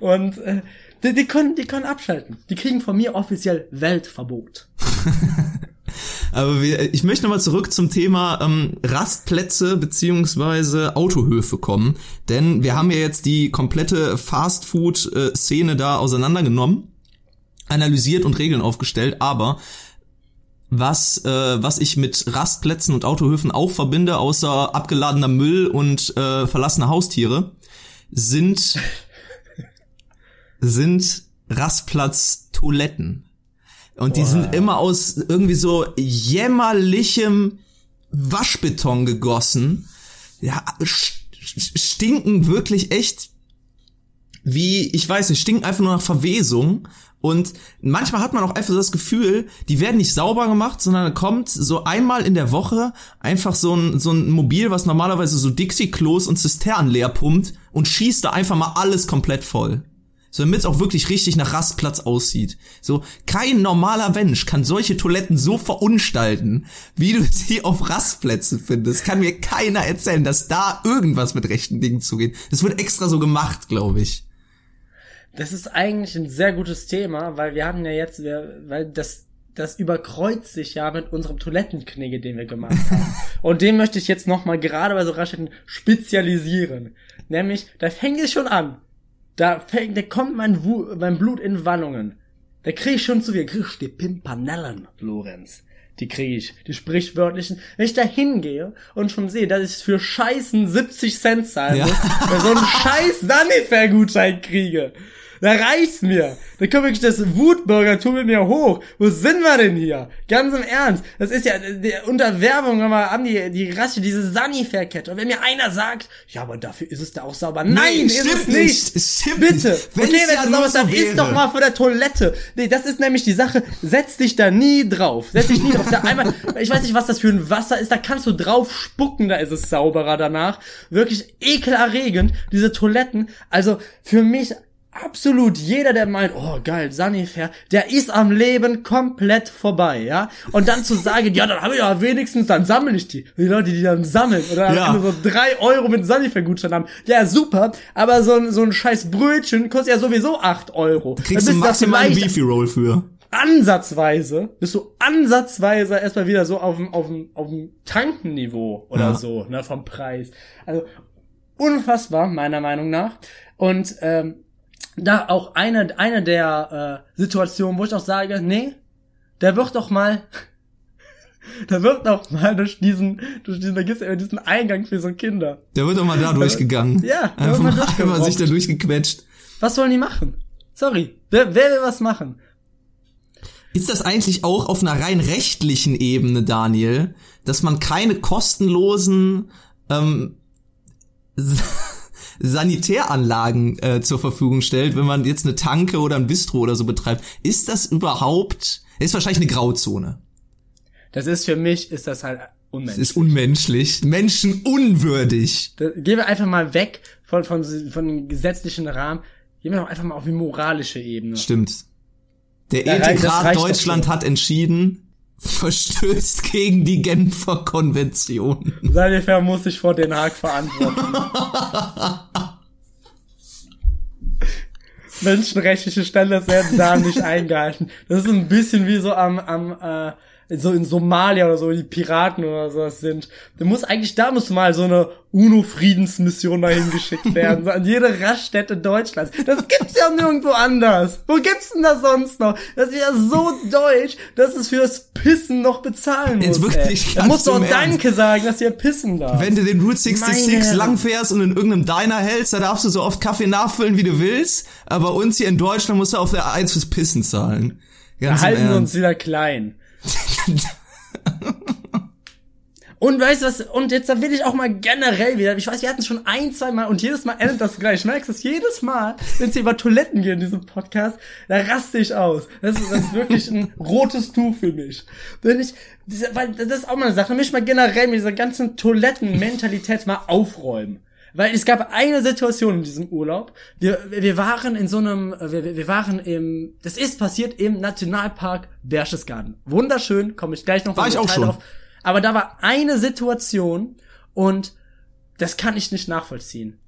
Speaker 3: Und, äh, die, die können, die können abschalten. Die kriegen von mir offiziell Weltverbot. [LAUGHS]
Speaker 1: Aber wir, ich möchte nochmal zurück zum Thema ähm, Rastplätze beziehungsweise Autohöfe kommen. Denn wir haben ja jetzt die komplette Fastfood-Szene da auseinandergenommen, analysiert und Regeln aufgestellt, aber was, äh, was ich mit Rastplätzen und Autohöfen auch verbinde, außer abgeladener Müll und äh, verlassene Haustiere, sind, [LAUGHS] sind Rastplatz-Toiletten. Und die sind immer aus irgendwie so jämmerlichem Waschbeton gegossen. Ja, stinken wirklich echt wie, ich weiß nicht, stinken einfach nur nach Verwesung. Und manchmal hat man auch einfach das Gefühl, die werden nicht sauber gemacht, sondern kommt so einmal in der Woche einfach so ein, so ein Mobil, was normalerweise so Dixie-Klos und Zisternen leer pumpt und schießt da einfach mal alles komplett voll so damit es auch wirklich richtig nach Rastplatz aussieht. So, kein normaler Mensch kann solche Toiletten so verunstalten, wie du [LAUGHS] sie auf Rastplätzen findest. Kann mir keiner erzählen, dass da irgendwas mit rechten Dingen zugeht. Das wird extra so gemacht, glaube ich.
Speaker 3: Das ist eigentlich ein sehr gutes Thema, weil wir haben ja jetzt, weil das das überkreuzt sich ja mit unserem Toilettenknigge, den wir gemacht haben. [LAUGHS] Und den möchte ich jetzt nochmal gerade bei so Raststätten spezialisieren. Nämlich, da fängt es schon an. Da fängt, da kommt mein, Wu mein Blut in Wallungen. Da krieg ich schon zu viel. Krieg ich die Pimpanellen, Lorenz. Die krieg ich. Die sprichwörtlichen. Wenn ich da hingehe und schon sehe, dass ich für Scheißen 70 Cent zahlen muss, ja. so einen [LAUGHS] scheiß Sanifair-Gutschein kriege. Da reicht's mir. Da kommt wirklich das Wutbürgertum mit mir hoch. Wo sind wir denn hier? Ganz im Ernst. Das ist ja der unter Werbung immer an die, die Rasse, diese Sanifair-Kette. Und wenn mir einer sagt, ja, aber dafür ist es da auch sauber. Nein, Nein ist es nicht. nicht. Bitte. Wenn okay, wenn es sauber ist, dann ist doch mal vor der Toilette. Nee, das ist nämlich die Sache. Setz dich da nie drauf. Setz dich nie drauf. Da einmal, [LAUGHS] ich weiß nicht, was das für ein Wasser ist. Da kannst du drauf spucken. Da ist es sauberer danach. Wirklich ekelerregend. Diese Toiletten. Also, für mich absolut jeder, der meint, oh geil, Sanifair, der ist am Leben komplett vorbei, ja. Und dann zu sagen, ja, dann habe ich ja wenigstens, dann sammle ich die. Die Leute, die dann sammeln oder ja. so drei Euro mit Sanifair-Gutschein haben, ja super, aber so ein, so ein scheiß Brötchen kostet ja sowieso acht Euro.
Speaker 1: Du kriegst du maximal ein Beefy-Roll für.
Speaker 3: Ansatzweise, bist du ansatzweise erstmal wieder so auf dem, auf dem, auf dem Tankenniveau oder ja. so, ne, vom Preis. Also, unfassbar, meiner Meinung nach. Und, ähm, da auch eine, eine der äh, Situationen, wo ich auch sage, nee, der wird doch mal, [LAUGHS] der wird doch mal durch diesen, durch diesen, da gibt's ja diesen Eingang für so Kinder.
Speaker 1: Der wird doch mal da durchgegangen.
Speaker 3: Ja,
Speaker 1: der einfach wird [LAUGHS] mal, sich da durchgequetscht.
Speaker 3: Was sollen die machen? Sorry, wer, wer will was machen?
Speaker 1: Ist das eigentlich auch auf einer rein rechtlichen Ebene, Daniel, dass man keine kostenlosen ähm, [LAUGHS] Sanitäranlagen äh, zur Verfügung stellt, wenn man jetzt eine Tanke oder ein Bistro oder so betreibt. Ist das überhaupt, ist wahrscheinlich eine Grauzone.
Speaker 3: Das ist für mich, ist das halt unmenschlich.
Speaker 1: Das ist unmenschlich, menschenunwürdig.
Speaker 3: Gehen wir einfach mal weg von, von, von dem gesetzlichen Rahmen. Gehen wir doch einfach mal auf die moralische Ebene.
Speaker 1: Stimmt. Der Ethikrat Deutschland hat entschieden, verstößt [LAUGHS] gegen die Genfer Konvention.
Speaker 3: Sanifair muss sich vor Den Haag verantworten. [LAUGHS] Menschenrechtliche Standards werden da nicht eingehalten. Das ist ein bisschen wie so am, am äh, so in Somalia oder so, die Piraten oder sowas sind. Da muss eigentlich, da muss mal so eine UNO-Friedensmission dahin geschickt [LAUGHS] werden, so an jede Raststätte Deutschlands. Das gibt's ja nirgendwo anders. Wo gibt's denn das sonst noch? Das ist ja so deutsch, dass es fürs Pissen noch bezahlen muss. Jetzt wirklich Da musst du auch Danke Ernst. sagen, dass ihr pissen darf.
Speaker 1: Wenn du den Route 66 lang fährst und in irgendeinem Diner hältst, da darfst du so oft Kaffee nachfüllen, wie du willst. Aber uns hier in Deutschland musst du auf der Eins fürs Pissen zahlen.
Speaker 3: Ganz da halten wir uns wieder klein. Und weißt du was, und jetzt will ich auch mal generell wieder, ich weiß, wir hatten es schon ein, zwei Mal und jedes Mal endet das gleich. Ich merkst du, jedes Mal, wenn es hier über Toiletten geht in diesem Podcast, da raste ich aus. Das ist, das ist wirklich ein rotes Tuch für mich. Wenn ich, weil das ist auch mal eine Sache, mich mal generell mit dieser ganzen Toilettenmentalität mal aufräumen. Weil es gab eine Situation in diesem Urlaub. Wir, wir waren in so einem, wir, wir waren im, das ist passiert im Nationalpark Berchtesgaden. Wunderschön, komme ich gleich noch
Speaker 1: war ich auch schon. auf.
Speaker 3: Aber da war eine Situation und das kann ich nicht nachvollziehen.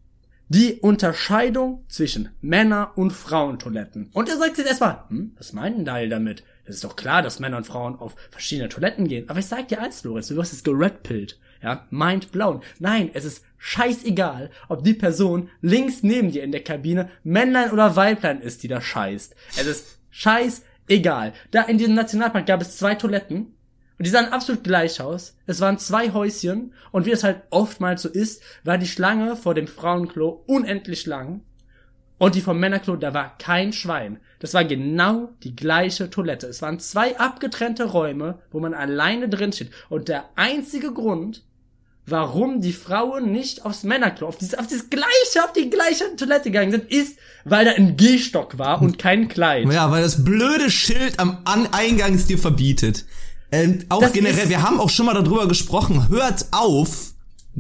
Speaker 3: die Unterscheidung zwischen Männer- und Frauentoiletten. Und er sagt jetzt erstmal, hm, was meinen Daniel damit? Das ist doch klar, dass Männer und Frauen auf verschiedene Toiletten gehen. Aber ich sag dir eins, Lorenz, du wirst es geredpillt. Ja, mind blown. Nein, es ist scheißegal, ob die Person links neben dir in der Kabine Männlein oder Weiblein ist, die da scheißt. Es ist scheißegal. Da in diesem Nationalpark gab es zwei Toiletten und die sahen absolut gleich aus. Es waren zwei Häuschen und wie es halt oftmals so ist, war die Schlange vor dem Frauenklo unendlich lang und die vom Männerklo, da war kein Schwein. Das war genau die gleiche Toilette. Es waren zwei abgetrennte Räume, wo man alleine drin steht. Und der einzige Grund, warum die Frauen nicht aufs Männerklo, auf dieses, auf dieses gleiche, auf die gleiche Toilette gegangen sind, ist, weil da ein Gehstock war und kein Kleid.
Speaker 1: Ja, weil das blöde Schild am An Eingang es dir verbietet. Ähm, auch
Speaker 3: Das
Speaker 1: generell, wir haben auch schon mal darüber gesprochen, hört auf,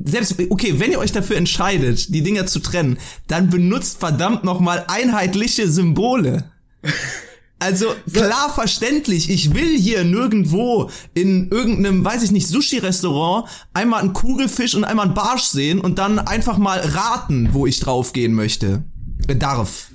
Speaker 1: selbst, okay, wenn ihr euch dafür entscheidet, die Dinger zu trennen, dann benutzt verdammt nochmal einheitliche Symbole. [LAUGHS] Also klar verständlich, ich will hier nirgendwo in irgendeinem, weiß ich nicht, Sushi-Restaurant einmal einen Kugelfisch und einmal einen Barsch sehen und dann einfach mal raten, wo ich draufgehen möchte. Darf.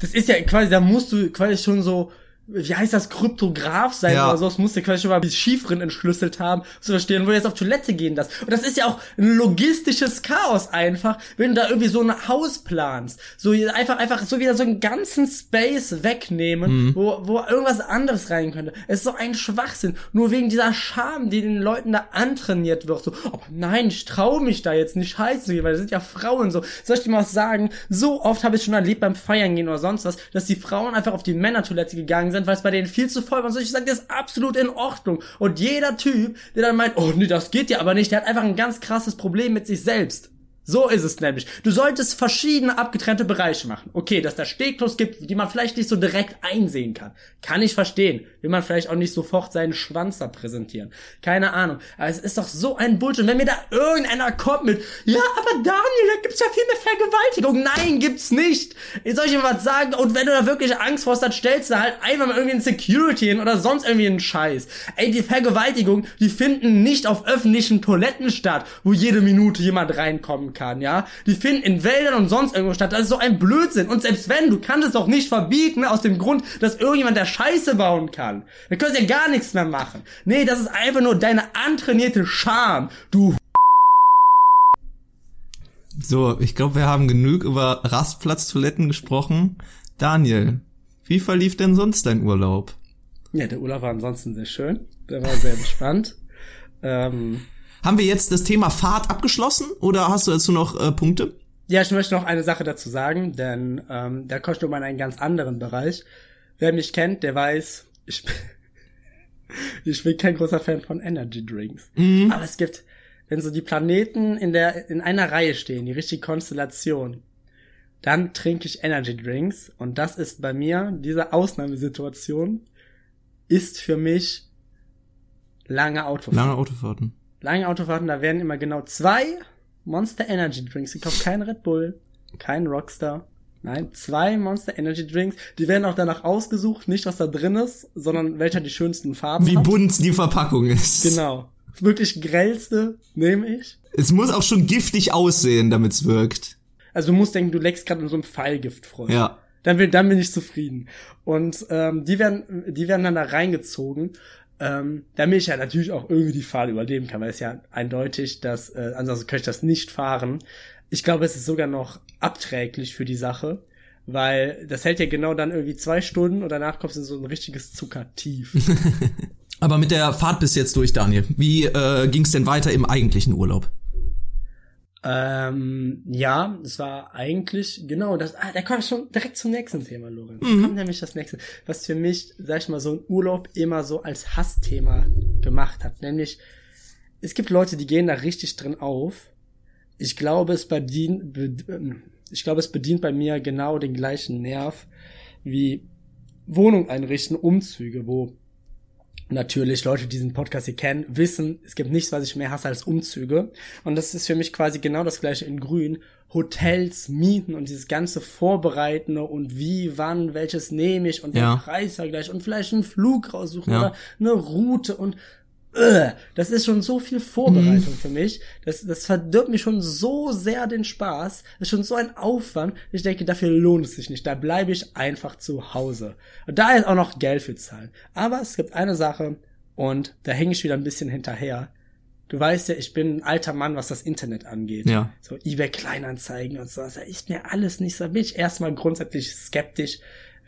Speaker 3: Das ist ja quasi, da musst du quasi schon so, wie heißt das, Kryptograph sein
Speaker 1: Ja.
Speaker 3: oder so. Das musst du quasi schon mal die Chiffren entschlüsselt haben, zu verstehen, wo jetzt auf Toilette gehen darfst. Und das ist ja auch ein logistisches Chaos einfach, wenn du da irgendwie so ein Haus planst. So einfach, einfach so wieder so einen ganzen Space wegnehmen, wo, wo irgendwas anderes rein könnte. Es ist so ein Schwachsinn. Nur wegen dieser Scham, die den Leuten da antrainiert wird. So, oh nein, ich traue mich da jetzt nicht scheiße zu gehen, weil das sind ja Frauen so. Soll ich dir mal was sagen? So oft habe ich schon erlebt beim Feiern gehen oder sonst was, dass die Frauen einfach auf die Männertoilette gegangen sind, weil es bei denen viel zu voll war. Und so, ich sage, das ist absolut in Ordnung. Und jeder Typ, der dann meint, oh nee, das geht ja aber nicht, der hat einfach ein ganz krasses Problem mit sich selbst. So ist es nämlich. Du solltest verschiedene abgetrennte Bereiche machen. Okay, dass da Stegklos gibt, die man vielleicht nicht so direkt einsehen kann. Kann ich verstehen. Will man vielleicht auch nicht sofort seinen Schwanz da präsentieren. Keine Ahnung. Aber es ist doch so ein Bullshit. Wenn mir da irgendeiner kommt mit, ja, aber Daniel, da gibt's ja viel mehr Vergewaltigung. Nein, gibt's nicht. Soll ich dir was sagen? Und wenn du da wirklich Angst vor hast, dann stellst du halt einfach mal irgendwie einen Security hin oder sonst irgendwie einen Scheiß. Ey, die Vergewaltigung, die finden nicht auf öffentlichen Toiletten statt, wo jede Minute jemand reinkommen kann, ja? Die finden in Wäldern und sonst irgendwo statt. Das ist so ein Blödsinn. Und selbst wenn, du kannst es doch nicht verbieten, aus dem Grund, dass irgendjemand der Scheiße bauen kann. Dann kannst du ja gar nichts mehr machen. Nee, das ist einfach nur deine antrainierte Scham, du
Speaker 1: So, ich glaube, wir haben genug über Rastplatztoiletten gesprochen. Daniel, wie verlief denn sonst dein Urlaub?
Speaker 3: Ja, der Urlaub war ansonsten sehr schön. Der war sehr [LAUGHS] entspannt. Ähm,
Speaker 1: Haben wir jetzt das Thema Fahrt abgeschlossen oder hast du dazu noch äh, Punkte?
Speaker 3: ja, ich möchte noch eine Sache dazu sagen, denn ähm, da kommt um einen ganz anderen Bereich. Wer mich kennt, der weiß, ich bin, [LAUGHS] ich bin kein großer Fan von Energy Drinks. Aber es gibt, wenn so die Planeten in der in einer Reihe stehen, die richtige Konstellation, dann trinke ich Energy Drinks und das ist bei mir diese Ausnahmesituation ist für mich lange Autofahren.
Speaker 1: Lange Autofahrten.
Speaker 3: Lange Autofahrten, da werden immer genau zwei Monster Energy Drinks gekauft. Kein Red Bull, kein Rockstar. Nein, zwei Monster Energy Drinks. Die werden auch danach ausgesucht, nicht was da drin ist, sondern welcher die schönsten Farben
Speaker 1: Wie
Speaker 3: hat.
Speaker 1: bunt die Verpackung ist.
Speaker 3: Genau. Das wirklich grellste nehme ich.
Speaker 1: Es muss auch schon giftig aussehen, damit's wirkt.
Speaker 3: Also du musst denken, du leckst gerade in so einem Pfeilgiftfrosch.
Speaker 1: Ja.
Speaker 3: Dann bin, dann bin ich zufrieden. Und ähm, die werden, die werden dann da reingezogen, ähm, damit ich ja natürlich auch irgendwie die Fahrt überleben kann, weil es ja eindeutig, dass äh, ansonsten könnte ich das nicht fahren. Ich glaube, es ist sogar noch abträglich für die Sache, weil das hält ja genau dann irgendwie zwei Stunden und danach kommst du in so ein richtiges Zuckertief. [LAUGHS]
Speaker 1: Aber mit der Fahrt bis jetzt durch, Daniel. Wie äh, ging's denn weiter im eigentlichen Urlaub?
Speaker 3: Ähm, ja, es war eigentlich, genau, das, ah, da kommt schon direkt zum nächsten Thema, Lorenz. Da kommt nämlich das nächste, was für mich, sag ich mal, so ein Urlaub immer so als Hassthema gemacht hat. Nämlich, es gibt Leute, die gehen da richtig drin auf. Ich glaube, es bedient, be, ähm, ich glaube, es bedient bei mir genau den gleichen Nerv wie Wohnung einrichten, Umzüge, wo natürlich Leute, die diesen Podcast hier kennen, wissen, es gibt nichts, was ich mehr hasse als Umzüge. Und das ist für mich quasi genau das gleiche in Grün. Hotels mieten und dieses ganze Vorbereitende und wie, wann, welches nehme ich und
Speaker 1: Ja.
Speaker 3: der Preisvergleich und vielleicht einen Flug raussuchen
Speaker 1: Ja.
Speaker 3: oder eine Route und das ist schon so viel Vorbereitung
Speaker 1: Mhm.
Speaker 3: für mich. Das, das verdirbt mir schon so sehr den Spaß. Das ist schon so ein Aufwand. Ich denke, dafür lohnt es sich nicht. Da bleibe ich einfach zu Hause. Und da ist auch noch Geld für zahlen. Aber es gibt eine Sache und da hänge ich wieder ein bisschen hinterher. Du weißt ja, ich bin ein alter Mann, was das Internet angeht.
Speaker 1: Ja.
Speaker 3: So eBay Kleinanzeigen und so. Das ist mir alles nicht so. Bin ich erstmal grundsätzlich skeptisch,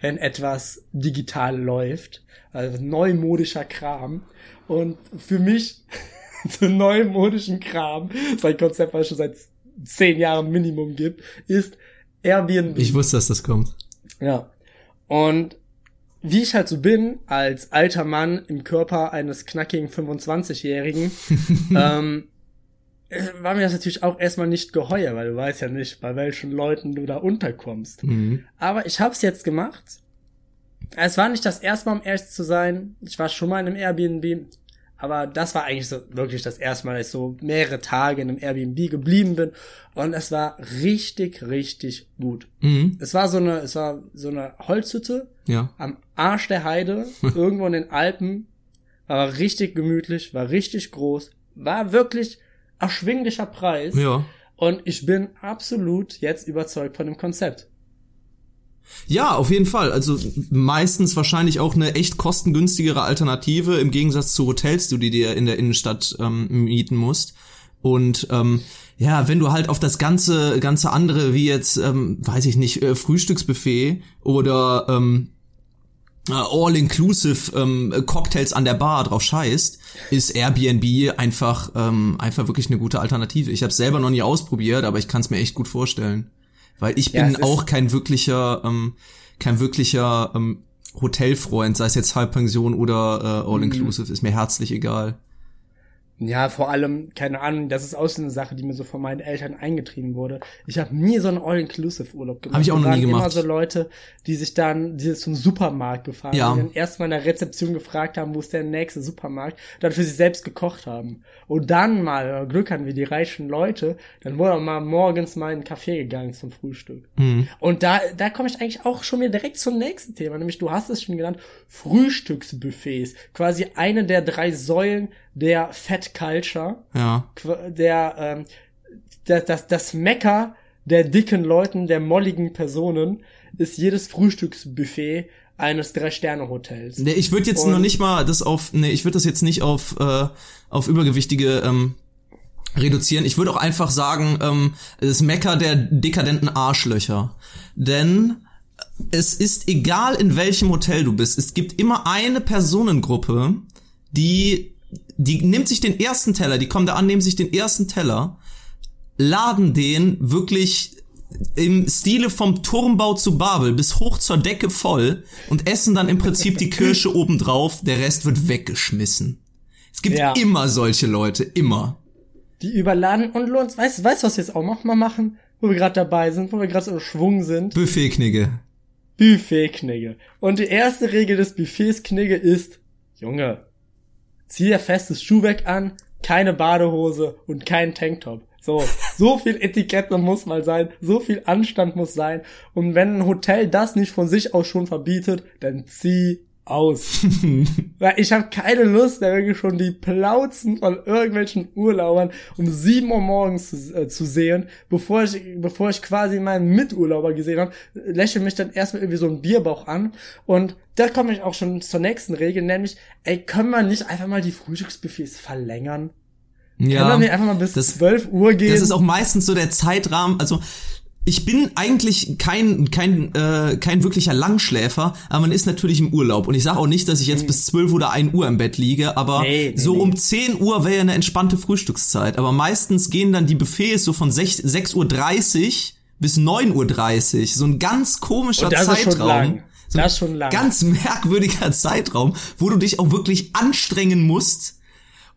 Speaker 3: wenn etwas digital läuft. Also neumodischer Kram. Und für mich, [LAUGHS] so neumodischen Kram, sein Konzept, was es schon seit zehn Jahren Minimum gibt, ist Airbnb.
Speaker 1: Ich wusste, dass das kommt.
Speaker 3: Ja. Und wie ich halt so bin, als alter Mann im Körper eines knackigen 25-Jährigen, [LAUGHS] ähm, äh, war mir das natürlich auch erstmal nicht geheuer, weil du weißt ja nicht, bei welchen Leuten du da unterkommst.
Speaker 1: Mhm.
Speaker 3: Aber ich hab's jetzt gemacht. Es war nicht das erste Mal, um ehrlich zu sein. Ich war schon mal in einem Airbnb. Aber das war eigentlich so wirklich das erste Mal, dass ich so mehrere Tage in einem Airbnb geblieben bin. Und es war richtig, richtig gut.
Speaker 1: Mhm.
Speaker 3: Es war so eine, es war so eine Holzhütte
Speaker 1: Ja.
Speaker 3: am Arsch der Heide, [LAUGHS] irgendwo in den Alpen. War richtig gemütlich, war richtig groß, war wirklich erschwinglicher Preis.
Speaker 1: Ja.
Speaker 3: Und ich bin absolut jetzt überzeugt von dem Konzept.
Speaker 1: Ja, auf jeden Fall. Also meistens wahrscheinlich auch eine echt kostengünstigere Alternative im Gegensatz zu Hotels, die du dir in der Innenstadt ähm, mieten musst. Und ähm, ja, wenn du halt auf das ganze ganze andere wie jetzt, ähm, weiß ich nicht, äh, Frühstücksbuffet oder ähm, äh, All-inclusive ähm, Cocktails an der Bar drauf scheißt, ist Airbnb einfach ähm, einfach wirklich eine gute Alternative. Ich habe selber noch nie ausprobiert, aber ich kann es mir echt gut vorstellen, weil ich
Speaker 3: Ja,
Speaker 1: bin
Speaker 3: ist-
Speaker 1: auch kein wirklicher ähm, kein wirklicher ähm, Hotelfreund, sei es jetzt Halbpension oder äh, All-inclusive, ist mir herzlich egal.
Speaker 3: Ja, vor allem, keine Ahnung, das ist auch so eine Sache, die mir so von meinen Eltern eingetrieben wurde. Ich habe nie so einen All-Inclusive-Urlaub gemacht.
Speaker 1: Hab ich auch noch nie
Speaker 3: waren
Speaker 1: gemacht.
Speaker 3: immer so Leute, die sich dann, die sind zum Supermarkt gefahren,
Speaker 1: Ja.
Speaker 3: dann erstmal in der Rezeption gefragt haben, wo ist der nächste Supermarkt, dann für sich selbst gekocht haben. Und dann mal, äh, Glück hatten wir die reichen Leute, dann wurde auch mal morgens mal in einen Café gegangen zum Frühstück.
Speaker 1: Mhm.
Speaker 3: Und da, da komme ich eigentlich auch schon wieder direkt zum nächsten Thema, nämlich du hast es schon genannt, Frühstücksbuffets. Quasi eine der drei Säulen der Fat Culture,
Speaker 1: Ja.
Speaker 3: Der, ähm, das, das, das Mecker der dicken Leuten, der molligen Personen, ist jedes Frühstücksbuffet eines Drei-Sterne-Hotels.
Speaker 1: Nee, ich würde jetzt
Speaker 3: Und-
Speaker 1: noch nicht mal das auf, nee, ich würde das jetzt nicht auf, äh, auf übergewichtige ähm, reduzieren. Ich würde auch einfach sagen, ähm, das Mecker der dekadenten Arschlöcher. Denn es ist egal, in welchem Hotel du bist. Es gibt immer eine Personengruppe, die, die nimmt sich den ersten Teller, die kommen da an, nehmen sich den ersten Teller, laden den wirklich im Stile vom Turmbau zu Babel bis hoch zur Decke voll und essen dann im Prinzip die Kirsche [LAUGHS] obendrauf, der Rest wird weggeschmissen. Es gibt
Speaker 3: Ja.
Speaker 1: immer solche Leute, immer.
Speaker 3: Die überladen und lohnt. Weißt du, weißt, du, was wir jetzt auch noch mal machen, wo wir gerade dabei sind, wo wir gerade so im Schwung sind?
Speaker 1: Buffetknigge.
Speaker 3: Buffet-Knigge. Und die erste Regel des Buffets Knigge ist, Junge, zieh dir festes Schuhwerk an, keine Badehose und kein Tanktop. So, so viel Etikette muss mal sein, so viel Anstand muss sein. Und wenn ein Hotel das nicht von sich aus schon verbietet, dann zieh aus. [LAUGHS] Weil ich habe keine Lust, da wirklich schon die Plauzen von irgendwelchen Urlaubern um 7 Uhr morgens zu, äh, zu sehen, bevor ich, bevor ich quasi meinen Miturlauber gesehen habe, lächle mich dann erstmal irgendwie so ein Bierbauch an. Und da komme ich auch schon zur nächsten Regel, nämlich, ey, können wir nicht einfach mal die Frühstücksbuffets verlängern? Können wir nicht einfach mal bis
Speaker 1: das-
Speaker 3: 12 Uhr gehen?
Speaker 1: Das ist auch meistens so der Zeitrahmen, also ich bin eigentlich kein kein äh, kein wirklicher Langschläfer, aber man ist natürlich im Urlaub und ich sage auch nicht, dass ich jetzt bis 12 oder 1 Uhr im Bett liege, aber
Speaker 3: Nee, nee,
Speaker 1: so
Speaker 3: nee.
Speaker 1: um 10 Uhr wäre ja eine entspannte Frühstückszeit, aber meistens gehen dann die Buffets so von 6 6:30 Uhr bis 9:30 Uhr, so ein ganz komischer
Speaker 3: das ist schon
Speaker 1: Zeitraum.
Speaker 3: lang.
Speaker 1: So
Speaker 3: Das ist schon lang.
Speaker 1: Ganz merkwürdiger [LAUGHS] Zeitraum, wo du dich auch wirklich anstrengen musst,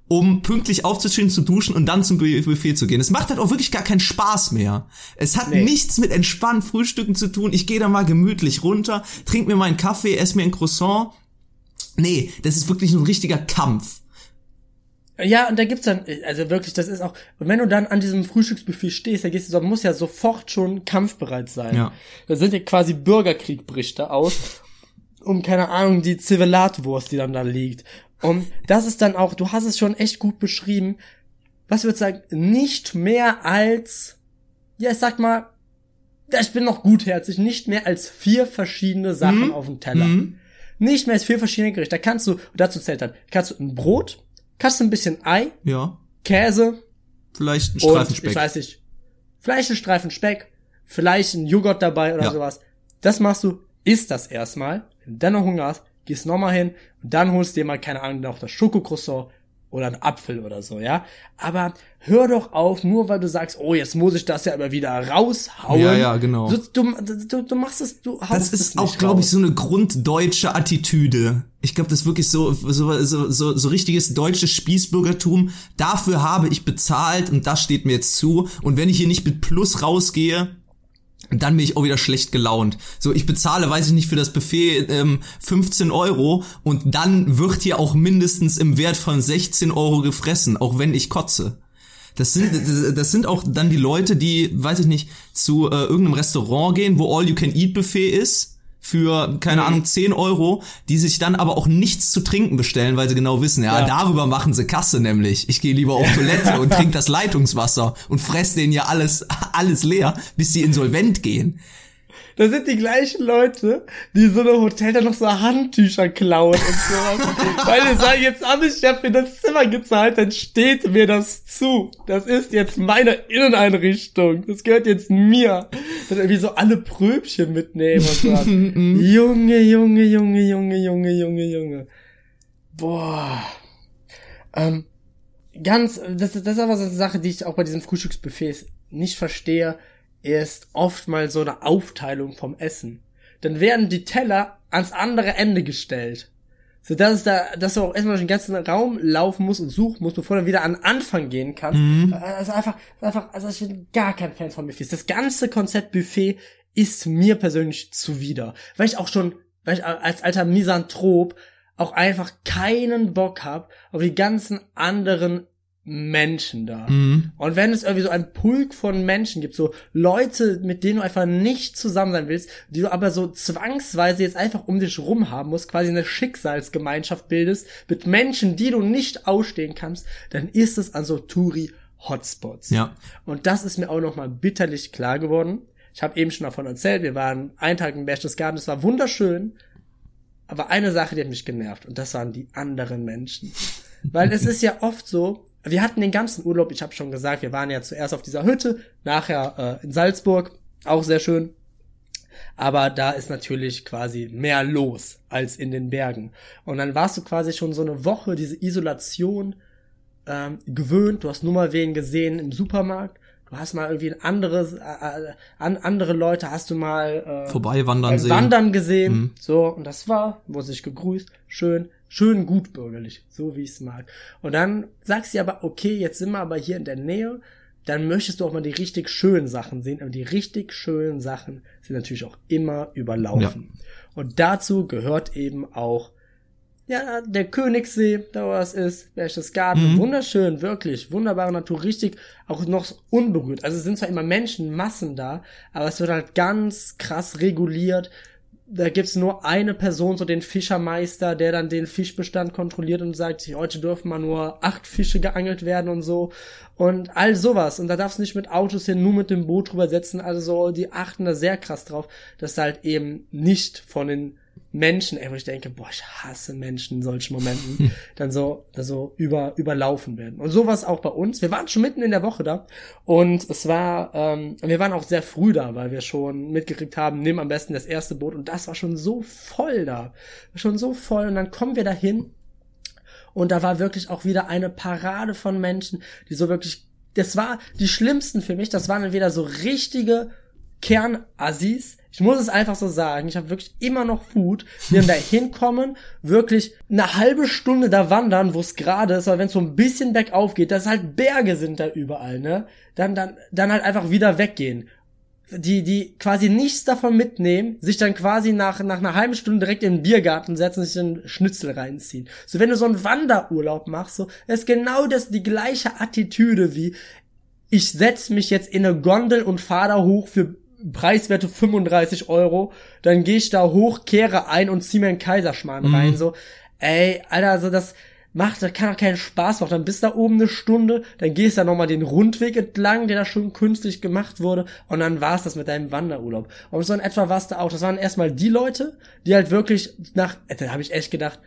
Speaker 1: um pünktlich aufzustehen, zu duschen und dann zum Bu- Buffet zu gehen. Es macht halt auch wirklich gar keinen Spaß mehr. Es hat
Speaker 3: Nee.
Speaker 1: nichts mit entspannt Frühstücken zu tun. Ich gehe da mal gemütlich runter, trink mir meinen Kaffee, esse mir ein Croissant. Nee, das ist wirklich ein richtiger Kampf.
Speaker 3: Ja, und da gibt's dann, also wirklich, das ist auch, und wenn du dann an diesem Frühstücksbuffet stehst, da gehst du, da muss ja sofort schon kampfbereit sein.
Speaker 1: Ja.
Speaker 3: Da sind ja quasi Bürgerkrieg bricht da aus, um, keine Ahnung, die Zivillatwurst, die dann da liegt. Und das ist dann auch, du hast es schon echt gut beschrieben. Was würde sagen, nicht mehr als, ja, ich sag mal, ja, ich bin noch gutherzig, nicht mehr als vier verschiedene Sachen
Speaker 1: Mhm.
Speaker 3: auf dem Teller.
Speaker 1: Mhm.
Speaker 3: Nicht mehr als vier verschiedene Gerichte. Da kannst du, und dazu zählt dann, kannst du ein Brot, kannst du ein bisschen Ei,
Speaker 1: Ja.
Speaker 3: Käse,
Speaker 1: Vielleicht ein Streifen
Speaker 3: ich
Speaker 1: Speck.
Speaker 3: weiß nicht, vielleicht ein Streifen Speck, vielleicht ein Joghurt dabei oder
Speaker 1: Ja.
Speaker 3: sowas. Das machst du, isst das erstmal. Wenn du dann noch Hunger hast, gehst nochmal hin und dann holst dir mal, keine Ahnung, noch das Schokocroissant oder einen Apfel oder so, ja. Aber hör doch auf, nur weil du sagst, oh, jetzt muss ich das ja aber wieder raushauen.
Speaker 1: Ja, ja, genau.
Speaker 3: Du, du, du, machst es, du haust
Speaker 1: Das ist auch, glaube ich, so eine grunddeutsche Attitüde. Ich glaube, das ist wirklich so, so, so, so, so richtiges deutsches Spießbürgertum. Dafür habe ich bezahlt und das steht mir jetzt zu. Und wenn ich hier nicht mit Plus rausgehe, dann bin ich auch wieder schlecht gelaunt. So, ich bezahle, weiß ich nicht, für das Buffet ähm, 15 Euro und dann wird hier auch mindestens im Wert von 16 Euro gefressen, auch wenn ich kotze. Das sind, das sind auch dann die Leute, die, weiß ich nicht, zu äh, irgendeinem Restaurant gehen, wo All-You-Can-Eat-Buffet ist, für, keine Ahnung, 10 Euro, die sich dann aber auch nichts zu trinken bestellen, weil sie genau wissen, ja,
Speaker 3: Ja.
Speaker 1: darüber machen sie Kasse nämlich. Ich gehe lieber auf Toilette und [LAUGHS] trinke das Leitungswasser und fress denen ja alles, [LAUGHS] alles leer, bis sie insolvent gehen.
Speaker 3: Das sind die gleichen Leute, die so eine Hotel dann noch so Handtücher klauen und sowas. [LAUGHS] Weil die sagen, jetzt habe ich ja für das Zimmer gezahlt, dann steht mir das zu. Das ist jetzt meine Inneneinrichtung. Das gehört jetzt mir. Dann irgendwie so alle Pröbchen mitnehmen und sowas. [LAUGHS] Junge, Junge, Junge, Junge, Junge, Junge, Junge. Boah. Ähm, ganz, das, das ist aber so eine Sache, die ich auch bei diesen Frühstücksbuffets nicht verstehe, ist oft mal so eine Aufteilung vom Essen. Dann werden die Teller ans andere Ende gestellt. So dass es da, dass du auch erstmal durch den ganzen Raum laufen musst und suchen musst, bevor du wieder an Anfang gehen kannst. Also einfach, einfach, also ich bin gar kein Fan von Buffets. Das ganze Konzept Buffet ist mir persönlich zuwider. Weil ich auch schon, weil ich als alter Misanthrop auch einfach keinen Bock hab auf die ganzen anderen Menschen da.
Speaker 1: Mhm.
Speaker 3: Und wenn es irgendwie so ein Pulk von Menschen gibt, so Leute, mit denen du einfach nicht zusammen sein willst, die du aber so zwangsweise jetzt einfach um dich rum haben musst, quasi eine Schicksalsgemeinschaft bildest, mit Menschen, die du nicht ausstehen kannst, dann ist es an so Touri-Hotspots.
Speaker 1: Ja.
Speaker 3: Und das ist mir auch nochmal bitterlich klar geworden. Ich habe eben schon davon erzählt, wir waren einen Tag im Berchtesgaden, es war wunderschön, aber eine Sache, die hat mich genervt, und das waren die anderen Menschen. [LAUGHS] Weil es ist ja oft so, wir hatten den ganzen Urlaub, ich habe schon gesagt, wir waren ja zuerst auf dieser Hütte, nachher äh, in Salzburg, auch sehr schön. Aber da ist natürlich quasi mehr los als in den Bergen. Und dann warst du quasi schon so eine Woche diese Isolation ähm, gewöhnt. Du hast nur mal wen gesehen im Supermarkt. Du hast mal irgendwie ein anderes, äh, äh, an, andere Leute hast du mal äh,
Speaker 1: Vorbeiwandern
Speaker 3: beim
Speaker 1: sehen.
Speaker 3: Wandern gesehen.
Speaker 1: Mhm.
Speaker 3: So, und das war, wurde sich gegrüßt, schön, schön gutbürgerlich, so wie ich es mag. Und dann sagst du aber, okay, jetzt sind wir aber hier in der Nähe, dann möchtest du auch mal die richtig schönen Sachen sehen. Aber die richtig schönen Sachen sind natürlich auch immer überlaufen. Und dazu gehört eben auch ja, der Königssee, da wo es ist, Berchtesgaden,
Speaker 1: Mhm.
Speaker 3: wunderschön, wirklich, wunderbare Natur, richtig, auch noch unberührt. Also es sind zwar immer Menschenmassen da, aber es wird halt ganz krass reguliert. Da gibt's nur eine Person, so den Fischermeister, der dann den Fischbestand kontrolliert und sagt, heute dürfen mal nur acht Fische geangelt werden und so. Und all sowas. Und da darfst du nicht mit Autos hin, nur mit dem Boot drüber setzen. Also so, die achten da sehr krass drauf, dass halt eben nicht von den Menschen, ey, wo ich denke, boah, ich hasse Menschen in solchen Momenten, dann so, so über, überlaufen werden. Und sowas auch bei uns. Wir waren schon mitten in der Woche da und es war, ähm, wir waren auch sehr früh da, weil wir schon mitgekriegt haben, nimm am besten das erste Boot und das war schon so voll da. Schon so voll und dann kommen wir dahin und da war wirklich auch wieder eine Parade von Menschen, die so wirklich, das war die schlimmsten für mich, das waren dann wieder so richtige Kernassis. Ich muss es einfach so sagen. Ich habe wirklich immer noch Wut. Die dann da hinkommen, wirklich eine halbe Stunde da wandern, wo es gerade ist, aber wenn es so ein bisschen bergauf geht, dass halt Berge sind da überall, ne? Dann, dann, dann halt einfach wieder weggehen. Die, die quasi nichts davon mitnehmen, sich dann quasi nach, nach einer halben Stunde direkt in den Biergarten setzen sich einen Schnitzel reinziehen. So, wenn du so einen Wanderurlaub machst, so, ist genau das die gleiche Attitüde wie, ich setz mich jetzt in eine Gondel und fahre da hoch für preiswerte 35 Euro, dann gehe ich da hoch, kehre ein und zieh mir einen Kaiserschmarrn rein, so. ey, Alter, also das macht, das kann doch keinen Spaß machen. Dann bist du da oben eine Stunde, dann gehst du da nochmal den Rundweg entlang, der da schon künstlich gemacht wurde, und dann war's das mit deinem Wanderurlaub. Und so in etwa war's da auch. Das waren erstmal die Leute, die halt wirklich nach, äh, da habe ich echt gedacht,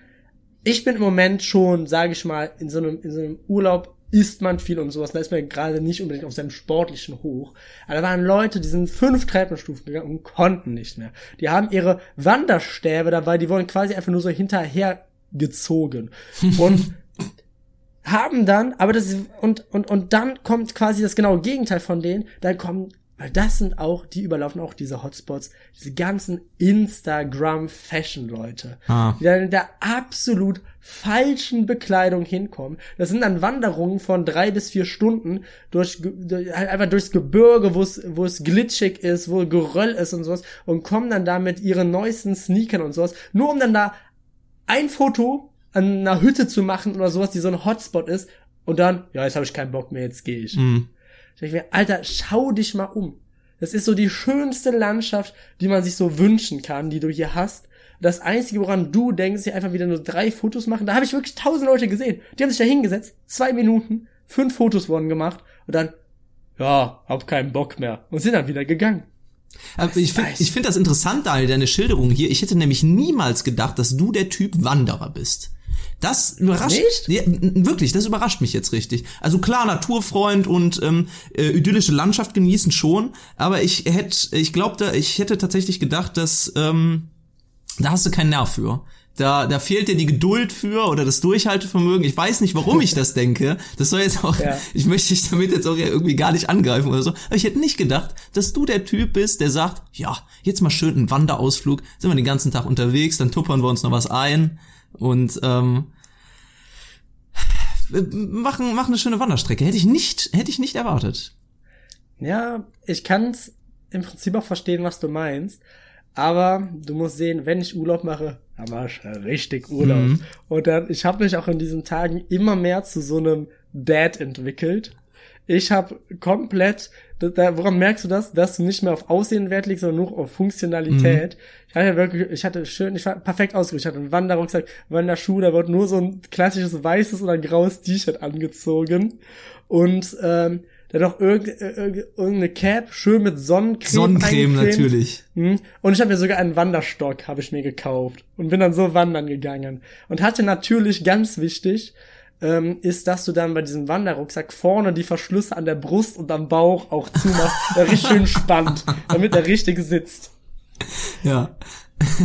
Speaker 3: ich bin im Moment schon, sage ich mal, in so einem, in so einem Urlaub isst man viel und sowas. Da ist man gerade nicht unbedingt auf seinem sportlichen Hoch. Aber da waren Leute, die sind fünf Treppenstufen gegangen und konnten nicht mehr. Die haben ihre Wanderstäbe dabei, die wurden quasi einfach nur so hinterher gezogen. Und [LAUGHS] haben dann, aber das und, und, und dann kommt quasi das genaue Gegenteil von denen, dann kommen weil das sind auch, die überlaufen auch diese Hotspots, diese ganzen Instagram-Fashion-Leute,
Speaker 1: Ah.
Speaker 3: die dann in der absolut falschen Bekleidung hinkommen. Das sind dann Wanderungen von drei bis vier Stunden durch, durch halt einfach durchs Gebirge, wo es, wo es glitschig ist, wo Geröll ist und sowas und kommen dann da mit ihren neuesten Sneakern und sowas, nur um dann da ein Foto an einer Hütte zu machen oder sowas, die so ein Hotspot ist und dann, ja, jetzt habe ich keinen Bock mehr, jetzt gehe ich. Ich denke mir, Alter, schau dich mal um. Das ist so die schönste Landschaft, die man sich so wünschen kann, die du hier hast. Das Einzige, woran du denkst, ist einfach wieder nur drei Fotos machen. Da habe ich wirklich tausend Leute gesehen. Die haben sich da hingesetzt, zwei Minuten, fünf Fotos wurden gemacht und dann, ja, hab keinen Bock mehr und sind dann wieder gegangen.
Speaker 1: Aber ich finde ich find das interessant, Daniel, deine Schilderung hier. Ich hätte nämlich niemals gedacht, dass du der Typ Wanderer bist. Das überrascht
Speaker 3: Nicht?
Speaker 1: Ja, wirklich, das überrascht mich jetzt richtig. Also klar, Naturfreund und ähm, äh, idyllische Landschaft genießen schon, aber ich hätte, ich glaubte, ich hätte tatsächlich gedacht, dass ähm, da hast du keinen Nerv für. Da, da fehlt dir die Geduld für oder das Durchhaltevermögen. Ich weiß nicht, warum ich das [LAUGHS] denke. Das soll jetzt auch,
Speaker 3: Ja.
Speaker 1: ich möchte dich damit jetzt auch irgendwie gar nicht angreifen oder so. Aber ich hätte nicht gedacht, dass du der Typ bist, der sagt, ja, jetzt mal schön einen Wanderausflug, sind wir den ganzen Tag unterwegs, dann tuppern wir uns noch was ein und ähm, machen, machen eine schöne Wanderstrecke. Hätte ich nicht, hätte ich nicht erwartet.
Speaker 3: Ja, ich kann's im Prinzip auch verstehen, was du meinst. Aber du musst sehen, wenn ich Urlaub mache, dann mach ich richtig Urlaub.
Speaker 1: Mhm.
Speaker 3: Und dann, ich habe mich auch in diesen Tagen immer mehr zu so einem Dad entwickelt. Ich habe komplett, da, da, woran merkst du das? Dass du nicht mehr auf Aussehen Wert legst, sondern nur auf Funktionalität. Ich hatte wirklich, ich hatte schön, ich war perfekt ausgerüstet. Ich hatte einen Wanderrucksack, Wanderschuh, da wurde nur so ein klassisches weißes oder graues T-Shirt angezogen. Und ähm, dann noch irgend, irgend- irgendeine Cap, schön mit Sonnencreme.
Speaker 1: Sonnencreme natürlich.
Speaker 3: Hm. Und ich habe mir sogar einen Wanderstock, habe ich mir gekauft. Und bin dann so wandern gegangen. Und hatte natürlich, ganz wichtig, ähm, ist, dass du dann bei diesem Wanderrucksack vorne die Verschlüsse an der Brust und am Bauch auch zumachst, der [LAUGHS] richtig schön spannt, damit er richtig sitzt.
Speaker 1: Ja.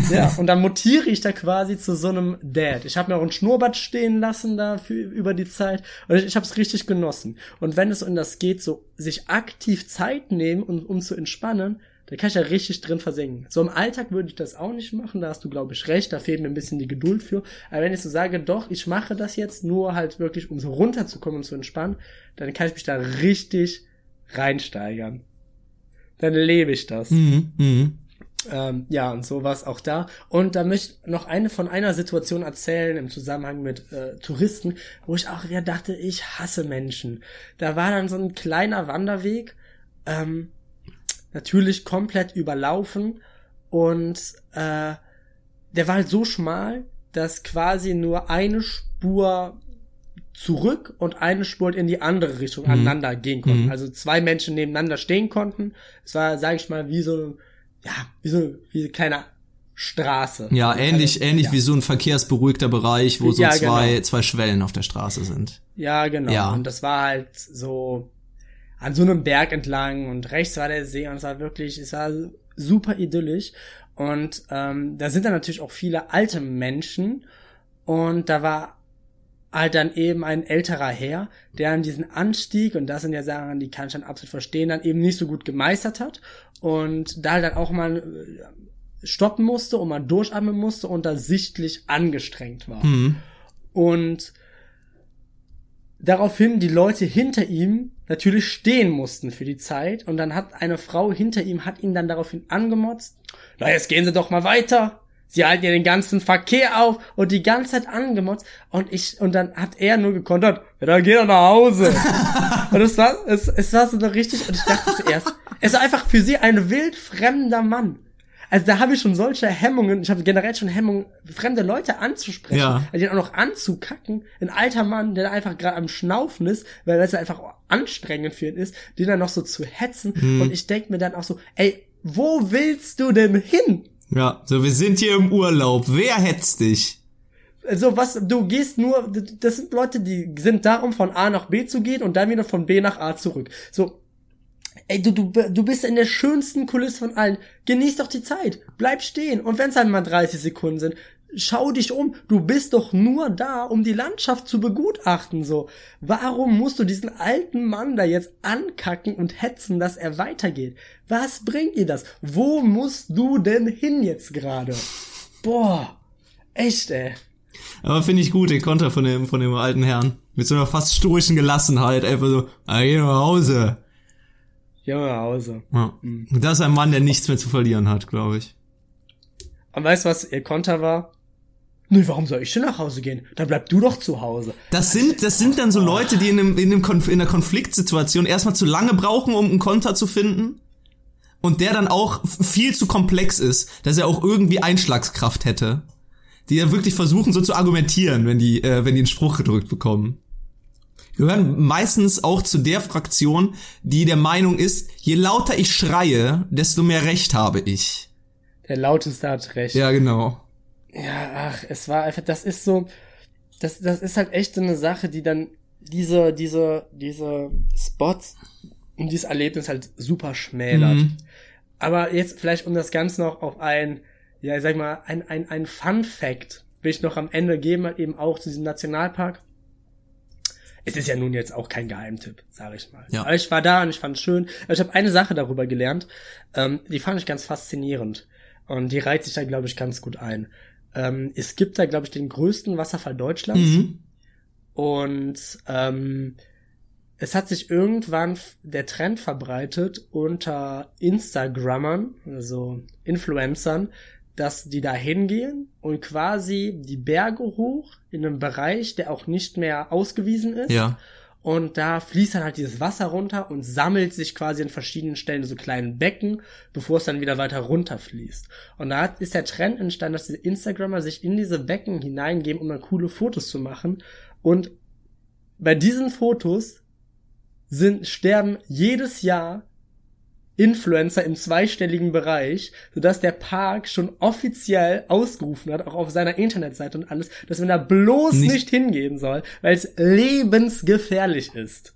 Speaker 3: Ja, [LAUGHS] und dann mutiere ich da quasi zu so einem Dad. Ich habe mir auch ein Schnurrbart stehen lassen da für, über die Zeit und ich, ich habe es richtig genossen. Und wenn es um das geht, so sich aktiv Zeit nehmen, um, um zu entspannen, da kann ich ja richtig drin versenken. So im Alltag würde ich das auch nicht machen, da hast du, glaube ich, recht, da fehlt mir ein bisschen die Geduld für. Aber wenn ich so sage, doch, ich mache das jetzt nur halt wirklich, um so runterzukommen und zu entspannen, dann kann ich mich da richtig reinsteigern. Dann lebe ich das.
Speaker 1: Mhm. Mhm.
Speaker 3: Ähm, ja, und so war es auch da. Und da möchte ich noch eine von einer Situation erzählen im Zusammenhang mit äh, Touristen, wo ich auch wieder dachte, ich hasse Menschen. Da war dann so ein kleiner Wanderweg, ähm, natürlich komplett überlaufen und äh, der war halt so schmal, dass quasi nur eine Spur zurück und eine Spur in die andere Richtung
Speaker 1: Mhm.
Speaker 3: aneinander gehen konnten.
Speaker 1: Mhm.
Speaker 3: Also zwei Menschen nebeneinander stehen konnten. Es war, sage ich mal, wie so, ja, wie so, wie eine kleine Straße.
Speaker 1: Ja, ähnlich,
Speaker 3: Also,
Speaker 1: ähnlich
Speaker 3: ja.
Speaker 1: wie so ein verkehrsberuhigter Bereich, wo so
Speaker 3: Ja,
Speaker 1: zwei,
Speaker 3: genau.
Speaker 1: zwei Schwellen auf der Straße sind.
Speaker 3: Ja, genau.
Speaker 1: Ja.
Speaker 3: Und das war halt so an so einem Berg entlang und rechts war der See und es war wirklich, es war super idyllisch. Und ähm, da sind dann natürlich auch viele alte Menschen und da war halt dann eben ein älterer Herr, der an diesen Anstieg, und das sind ja Sachen, die kann ich dann absolut verstehen, dann eben nicht so gut gemeistert hat und da halt dann auch mal äh, stoppen musste und mal durchatmen musste und da sichtlich angestrengt war.
Speaker 1: Mhm.
Speaker 3: Und daraufhin die Leute hinter ihm natürlich stehen mussten für die Zeit. Und dann hat eine Frau hinter ihm, hat ihn dann daraufhin angemotzt. Na, jetzt gehen Sie doch mal weiter. Sie halten ja den ganzen Verkehr auf und die ganze Zeit angemotzt. Und ich, und dann hat er nur gekontert, ja, dann geh doch nach Hause. [LAUGHS] und es war, es, es war so richtig, und ich dachte zuerst, es war einfach für sie ein wildfremder Mann. Also da habe ich schon solche Hemmungen, ich habe generell schon Hemmungen, fremde Leute anzusprechen,
Speaker 1: Ja.
Speaker 3: also den auch noch anzukacken. Ein alter Mann, der einfach gerade am Schnaufen ist, weil es einfach anstrengend für ihn ist, den dann noch so zu hetzen.
Speaker 1: Mhm.
Speaker 3: Und ich denk mir dann auch so, ey, wo willst du denn hin?
Speaker 1: Ja, so wir sind hier im Urlaub. Wer hetzt dich?
Speaker 3: Also was, du gehst nur, das sind Leute, die sind da, um von A nach B zu gehen und dann wieder von B nach A zurück. So, ey, du, du, du bist in der schönsten Kulisse von allen. Genieß doch die Zeit. Bleib stehen. Und wenn es halt mal 30 Sekunden sind, schau dich um. Du bist doch nur da, um die Landschaft zu begutachten, so. Warum musst du diesen alten Mann da jetzt ankacken und hetzen, dass er weitergeht? Was bringt dir das? Wo musst du denn hin jetzt gerade? Boah. Echt, ey.
Speaker 1: Aber finde ich gut, den Konter von dem, von dem alten Herrn. Mit so einer fast stoischen Gelassenheit. Einfach so, ah, geh nach Hause.
Speaker 3: Junge Hause.
Speaker 1: Ja. Das ist ein Mann, der nichts mehr zu verlieren hat, glaube ich.
Speaker 3: Und weißt du, was ihr Konter war? Nö, warum soll ich denn nach Hause gehen? Dann bleib du doch zu Hause.
Speaker 1: Das sind, das sind dann so Leute, die in, einem, in, einem Konf in einer Konfliktsituation erstmal zu lange brauchen, um einen Konter zu finden. Und der dann auch viel zu komplex ist, dass er auch irgendwie Einschlagskraft hätte. Die ja wirklich versuchen, so zu argumentieren, wenn die, äh, wenn die einen Spruch gedrückt bekommen. Gehören meistens auch zu der Fraktion, die der Meinung ist, je lauter ich schreie, desto mehr Recht habe ich.
Speaker 3: Der lauteste hat recht.
Speaker 1: Ja, genau.
Speaker 3: Ja, ach, es war einfach, das ist so, das, das ist halt echt so eine Sache, die dann diese, diese, diese Spots und dieses Erlebnis halt super schmälert.
Speaker 1: Mhm.
Speaker 3: Aber jetzt vielleicht, um das Ganze noch auf ein, ja, ich sag mal, ein, ein, ein Fun Fact will ich noch am Ende geben, halt eben auch zu diesem Nationalpark. Es ist ja nun jetzt auch kein Geheimtipp, sage ich mal.
Speaker 1: Ja.
Speaker 3: Aber ich war da und ich fand es schön. Ich habe eine Sache darüber gelernt, ähm, die fand ich ganz faszinierend. Und die reiht sich da, glaube ich, ganz gut ein. Ähm, es gibt da, glaube ich, den größten Wasserfall Deutschlands.
Speaker 1: Mhm.
Speaker 3: Und ähm, es hat sich irgendwann der Trend verbreitet unter Instagrammern, also Influencern, dass die da hingehen und quasi die Berge hoch in einem Bereich, der auch nicht mehr ausgewiesen ist.
Speaker 1: Ja.
Speaker 3: Und da fließt dann halt dieses Wasser runter und sammelt sich quasi an verschiedenen Stellen so kleinen Becken, bevor es dann wieder weiter runterfließt. Und da ist der Trend entstanden, dass die Instagrammer sich in diese Becken hineingeben, um dann coole Fotos zu machen. Und bei diesen Fotos sind, sterben jedes Jahr Influencer im zweistelligen Bereich, sodass der Park schon offiziell ausgerufen hat, auch auf seiner Internetseite und alles, dass man da bloß
Speaker 1: Nicht-
Speaker 3: nicht, hingehen soll, weil es lebensgefährlich ist.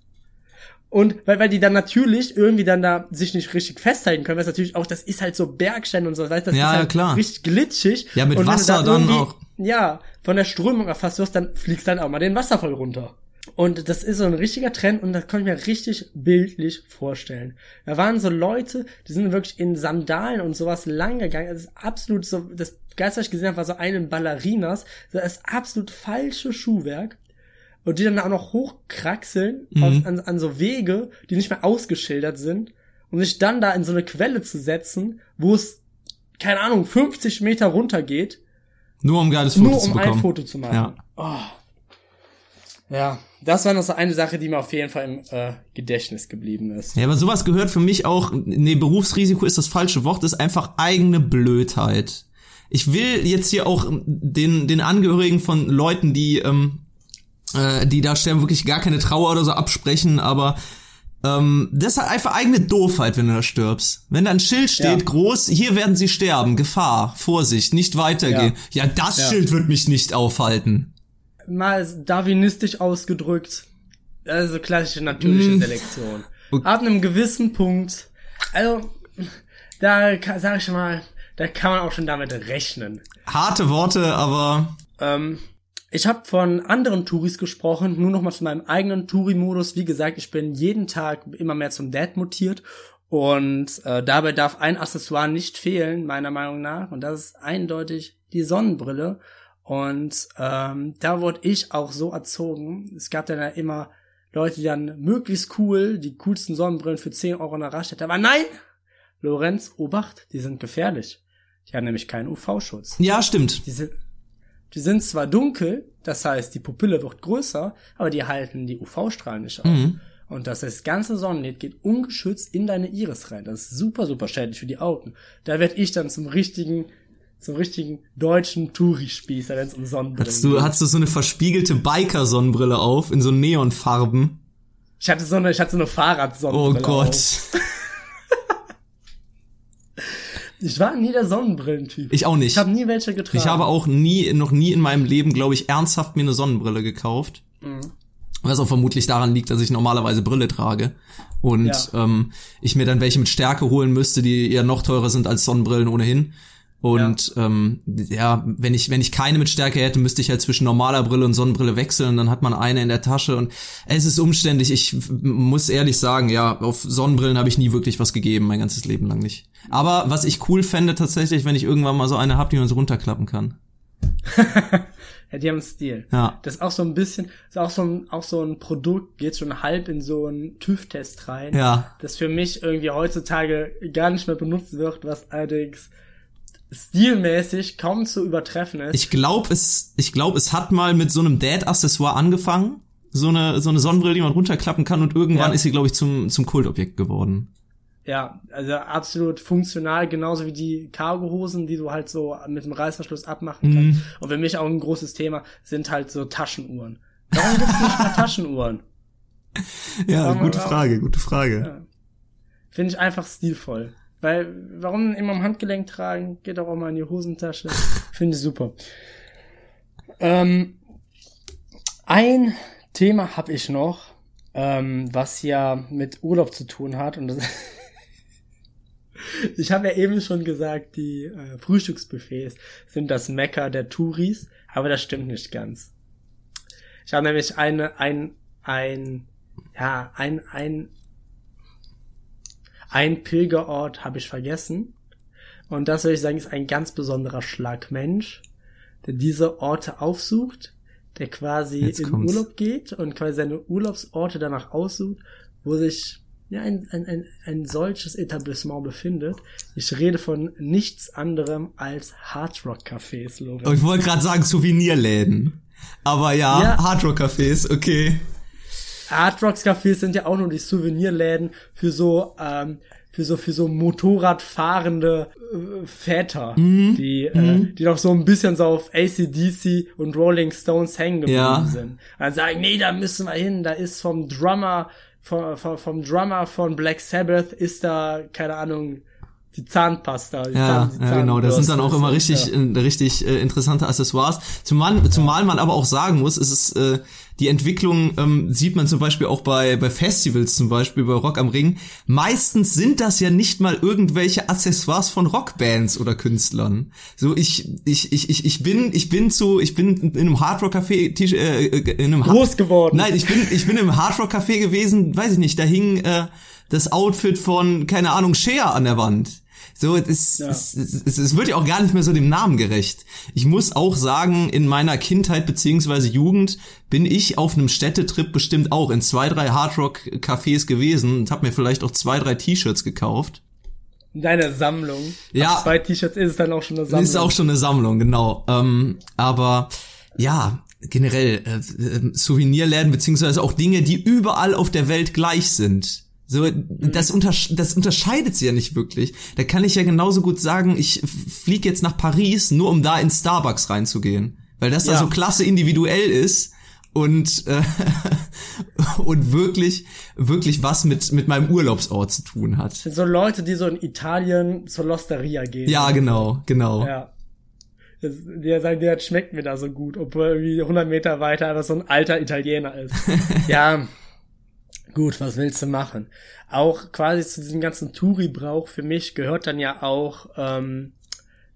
Speaker 3: Und weil, weil die dann natürlich irgendwie dann da sich nicht richtig festhalten können, weil es natürlich auch, das ist halt so Bergstein und so, weißt du, das
Speaker 1: Ja,
Speaker 3: ist halt
Speaker 1: klar.
Speaker 3: richtig glitschig.
Speaker 1: Ja, mit
Speaker 3: du
Speaker 1: Wasser
Speaker 3: da
Speaker 1: dann auch.
Speaker 3: Ja, von der Strömung erfasst wirst, dann fliegst dann auch mal den Wasserfall runter. Und das ist so ein richtiger Trend und das kann ich mir richtig bildlich vorstellen. Da waren so Leute, die sind wirklich in Sandalen und sowas lang gegangen. Das ist absolut so, das Geilste, was ich gesehen habe, war so einen Ballerinas. Das ist absolut falsche Schuhwerk. Und die dann auch noch hochkraxeln auf, an, an so Wege, die nicht mehr ausgeschildert sind, um sich dann da in so eine Quelle zu setzen, wo es, keine Ahnung, 50 Meter runter geht,
Speaker 1: Nur um geiles Foto
Speaker 3: nur
Speaker 1: zu
Speaker 3: um
Speaker 1: bekommen.
Speaker 3: ein Foto zu machen.
Speaker 1: Ja.
Speaker 3: Oh. Ja, das war noch so eine Sache, die mir auf jeden Fall im äh, Gedächtnis geblieben ist.
Speaker 1: Ja, aber sowas gehört für mich auch, nee, Berufsrisiko ist das falsche Wort, ist einfach eigene Blödheit. Ich will jetzt hier auch den, den Angehörigen von Leuten, die, ähm, äh, die da sterben, wirklich gar keine Trauer oder so absprechen, aber ähm, das ist halt einfach eigene Doofheit, wenn du da stirbst. Wenn da ein Schild steht,
Speaker 3: Ja.
Speaker 1: groß, hier werden sie sterben, Gefahr, Vorsicht, nicht weitergehen. Ja, das
Speaker 3: Ja.
Speaker 1: Schild wird mich nicht aufhalten.
Speaker 3: Mal darwinistisch ausgedrückt, also klassische natürliche
Speaker 1: Mm.
Speaker 3: Selektion. [LAUGHS]
Speaker 1: Okay.
Speaker 3: Ab einem gewissen Punkt, also da ka- sag ich mal, da kann man auch schon damit rechnen.
Speaker 1: Harte Worte, aber
Speaker 3: Ähm, ich habe von anderen Touris gesprochen, nur noch mal zu meinem eigenen Touri-Modus. Wie gesagt, ich bin jeden Tag immer mehr zum Dad mutiert und äh, dabei darf ein Accessoire nicht fehlen, meiner Meinung nach. Und das ist eindeutig die Sonnenbrille. Und ähm, da wurde ich auch so erzogen. Es gab dann ja immer Leute, die dann möglichst cool die coolsten Sonnenbrillen für 10 Euro in der Raststätte. Aber nein! Lorenz, Obacht, die sind gefährlich. Die haben nämlich keinen UV-Schutz.
Speaker 1: ja, stimmt.
Speaker 3: Die sind, die sind zwar dunkel, das heißt, die Pupille wird größer, aber die halten die UV-Strahlen nicht auf.
Speaker 1: Mhm.
Speaker 3: Und das, das ganze Sonnenlicht geht ungeschützt in deine Iris rein. Das ist super, super schädlich für die Augen. Da werde ich dann zum richtigen, zum richtigen deutschen Touri-Spießer, wenn es um Sonnenbrillen
Speaker 1: Hast du, hast du so eine verspiegelte Biker-Sonnenbrille auf in so Neonfarben?
Speaker 3: Ich hatte so eine, ich hatte so eine
Speaker 1: Oh
Speaker 3: Fahrradsonnenbrille.
Speaker 1: Gott.
Speaker 3: Auf. [LAUGHS] Ich war nie der Sonnenbrillentyp.
Speaker 1: Ich auch nicht.
Speaker 3: Ich habe nie welche getragen.
Speaker 1: Ich habe auch nie, noch nie in meinem Leben, glaube ich, ernsthaft mir eine Sonnenbrille gekauft.
Speaker 3: Mhm.
Speaker 1: Was auch vermutlich daran liegt, dass ich normalerweise Brille trage. Und
Speaker 3: Ja.
Speaker 1: ähm, ich mir dann welche mit Stärke holen müsste, die eher noch teurer sind als Sonnenbrillen ohnehin. Und ja. Ähm, ja, wenn ich wenn ich keine mit Stärke hätte, müsste ich halt zwischen normaler Brille und Sonnenbrille wechseln. Dann hat man eine in der Tasche und es ist umständlich. Ich muss ehrlich sagen, ja, auf Sonnenbrillen habe ich nie wirklich was gegeben, mein ganzes Leben lang nicht. Aber was ich cool fände tatsächlich, wenn ich irgendwann mal so eine hab, die man so runterklappen kann. [LAUGHS]
Speaker 3: Ja, die haben einen Stil.
Speaker 1: Ja.
Speaker 3: Das ist auch so ein bisschen, ist auch so ein, auch so ein Produkt, geht schon halb in so einen TÜV-Test rein.
Speaker 1: Ja.
Speaker 3: Das für mich irgendwie heutzutage gar nicht mehr benutzt wird, was allerdings stilmäßig kaum zu übertreffen ist.
Speaker 1: Ich glaube, es, ich glaube, es hat mal mit so einem Dad-Accessoire angefangen. So eine, so eine Sonnenbrille, die man runterklappen kann und irgendwann
Speaker 3: Ja.
Speaker 1: ist sie, glaube ich, zum, zum Kultobjekt geworden.
Speaker 3: ja, also absolut funktional, genauso wie die Cargohosen, die du halt so mit dem Reißverschluss abmachen
Speaker 1: Mhm.
Speaker 3: kannst. Und für mich auch ein großes Thema sind halt so Taschenuhren. Warum gibt's nicht mehr [LAUGHS] Taschenuhren?
Speaker 1: Ja,
Speaker 3: Aber-
Speaker 1: gute Frage, gute Frage.
Speaker 3: Finde ich einfach stilvoll. Weil, warum immer am Handgelenk tragen? Geht doch auch mal in die Hosentasche. [LAUGHS] Finde ich super. Ähm, ein Thema habe ich noch, ähm, was ja mit Urlaub zu tun hat. Und das [LAUGHS] ich habe ja eben schon gesagt, die äh, Frühstücksbuffets sind das Mecker der Touris, aber das stimmt nicht ganz. Ich habe nämlich eine, ein, ein, ja, ein, ein ein Pilgerort habe ich vergessen. Und das würde ich sagen, ist ein ganz besonderer Schlag Mensch, der diese Orte aufsucht, der quasi
Speaker 1: Jetzt
Speaker 3: in
Speaker 1: kommt's.
Speaker 3: Urlaub geht und quasi seine Urlaubsorte danach aussucht, wo sich ja, ein, ein, ein, ein solches Etablissement befindet. Ich rede von nichts anderem als Hardrock-Cafés, Lorenz.
Speaker 1: Ich wollte gerade sagen Souvenirläden. Aber ja,
Speaker 3: Ja.
Speaker 1: Hardrock-Cafés, okay.
Speaker 3: Hard Rocks Cafés sind ja auch nur die Souvenirläden für so ähm, für so für so Motorradfahrende äh, Väter,
Speaker 1: Mhm.
Speaker 3: die äh, die noch so ein bisschen so auf ACDC und Rolling Stones hängen geblieben
Speaker 1: Ja.
Speaker 3: sind. Dann sagen, nee, da müssen wir hin, da ist vom Drummer vom, vom, vom Drummer von Black Sabbath ist da keine Ahnung die Zahnpasta. Die
Speaker 1: Ja,
Speaker 3: Zahn, die
Speaker 1: ja, genau. Das sind dann auch immer richtig,
Speaker 3: ja.
Speaker 1: äh, richtig äh, interessante Accessoires. Zumal, zumal man aber auch sagen muss, es ist äh, die Entwicklung ähm, sieht man zum Beispiel auch bei bei Festivals, zum Beispiel bei Rock am Ring. Meistens sind das ja nicht mal irgendwelche Accessoires von Rockbands oder Künstlern. So ich ich ich ich ich bin ich bin zu ich bin in einem Hardrock Café äh, äh, in einem
Speaker 3: Groß geworden.
Speaker 1: Nein, ich bin ich bin im Hardrock Café gewesen, weiß ich nicht. Da hing äh, das Outfit von keine Ahnung Cher an der Wand. So, es,
Speaker 3: Ja.
Speaker 1: es, es, es wird ja auch gar nicht mehr so dem Namen gerecht. Ich muss auch sagen, in meiner Kindheit beziehungsweise Jugend bin ich auf einem Städtetrip bestimmt auch in zwei, drei Hardrock-Cafés gewesen und habe mir vielleicht auch zwei, drei T-Shirts gekauft.
Speaker 3: Deine Sammlung.
Speaker 1: Ja.
Speaker 3: Ab zwei T-Shirts ist es dann auch schon eine Sammlung.
Speaker 1: ist auch schon eine Sammlung, genau. Ähm, aber ja, generell äh, äh, Souvenirläden beziehungsweise auch Dinge, die überall auf der Welt gleich sind. So, das, untersch das unterscheidet sie ja nicht wirklich. Da kann ich ja genauso gut sagen, ich fliege jetzt nach Paris, nur um da in Starbucks reinzugehen. Weil das da
Speaker 3: Ja.
Speaker 1: so klasse individuell ist und, äh, [LAUGHS] und wirklich, wirklich was mit, mit meinem Urlaubsort zu tun hat.
Speaker 3: so Leute, die so in Italien zur Losteria gehen.
Speaker 1: Ja, genau, genau.
Speaker 3: Ja. Das, die sagen, der schmeckt mir da so gut, obwohl irgendwie 100 Meter weiter einfach so ein alter Italiener ist. [LAUGHS] ja, gut, was willst du machen? Auch quasi zu diesem ganzen Touri-Brauch für mich gehört dann ja auch ähm,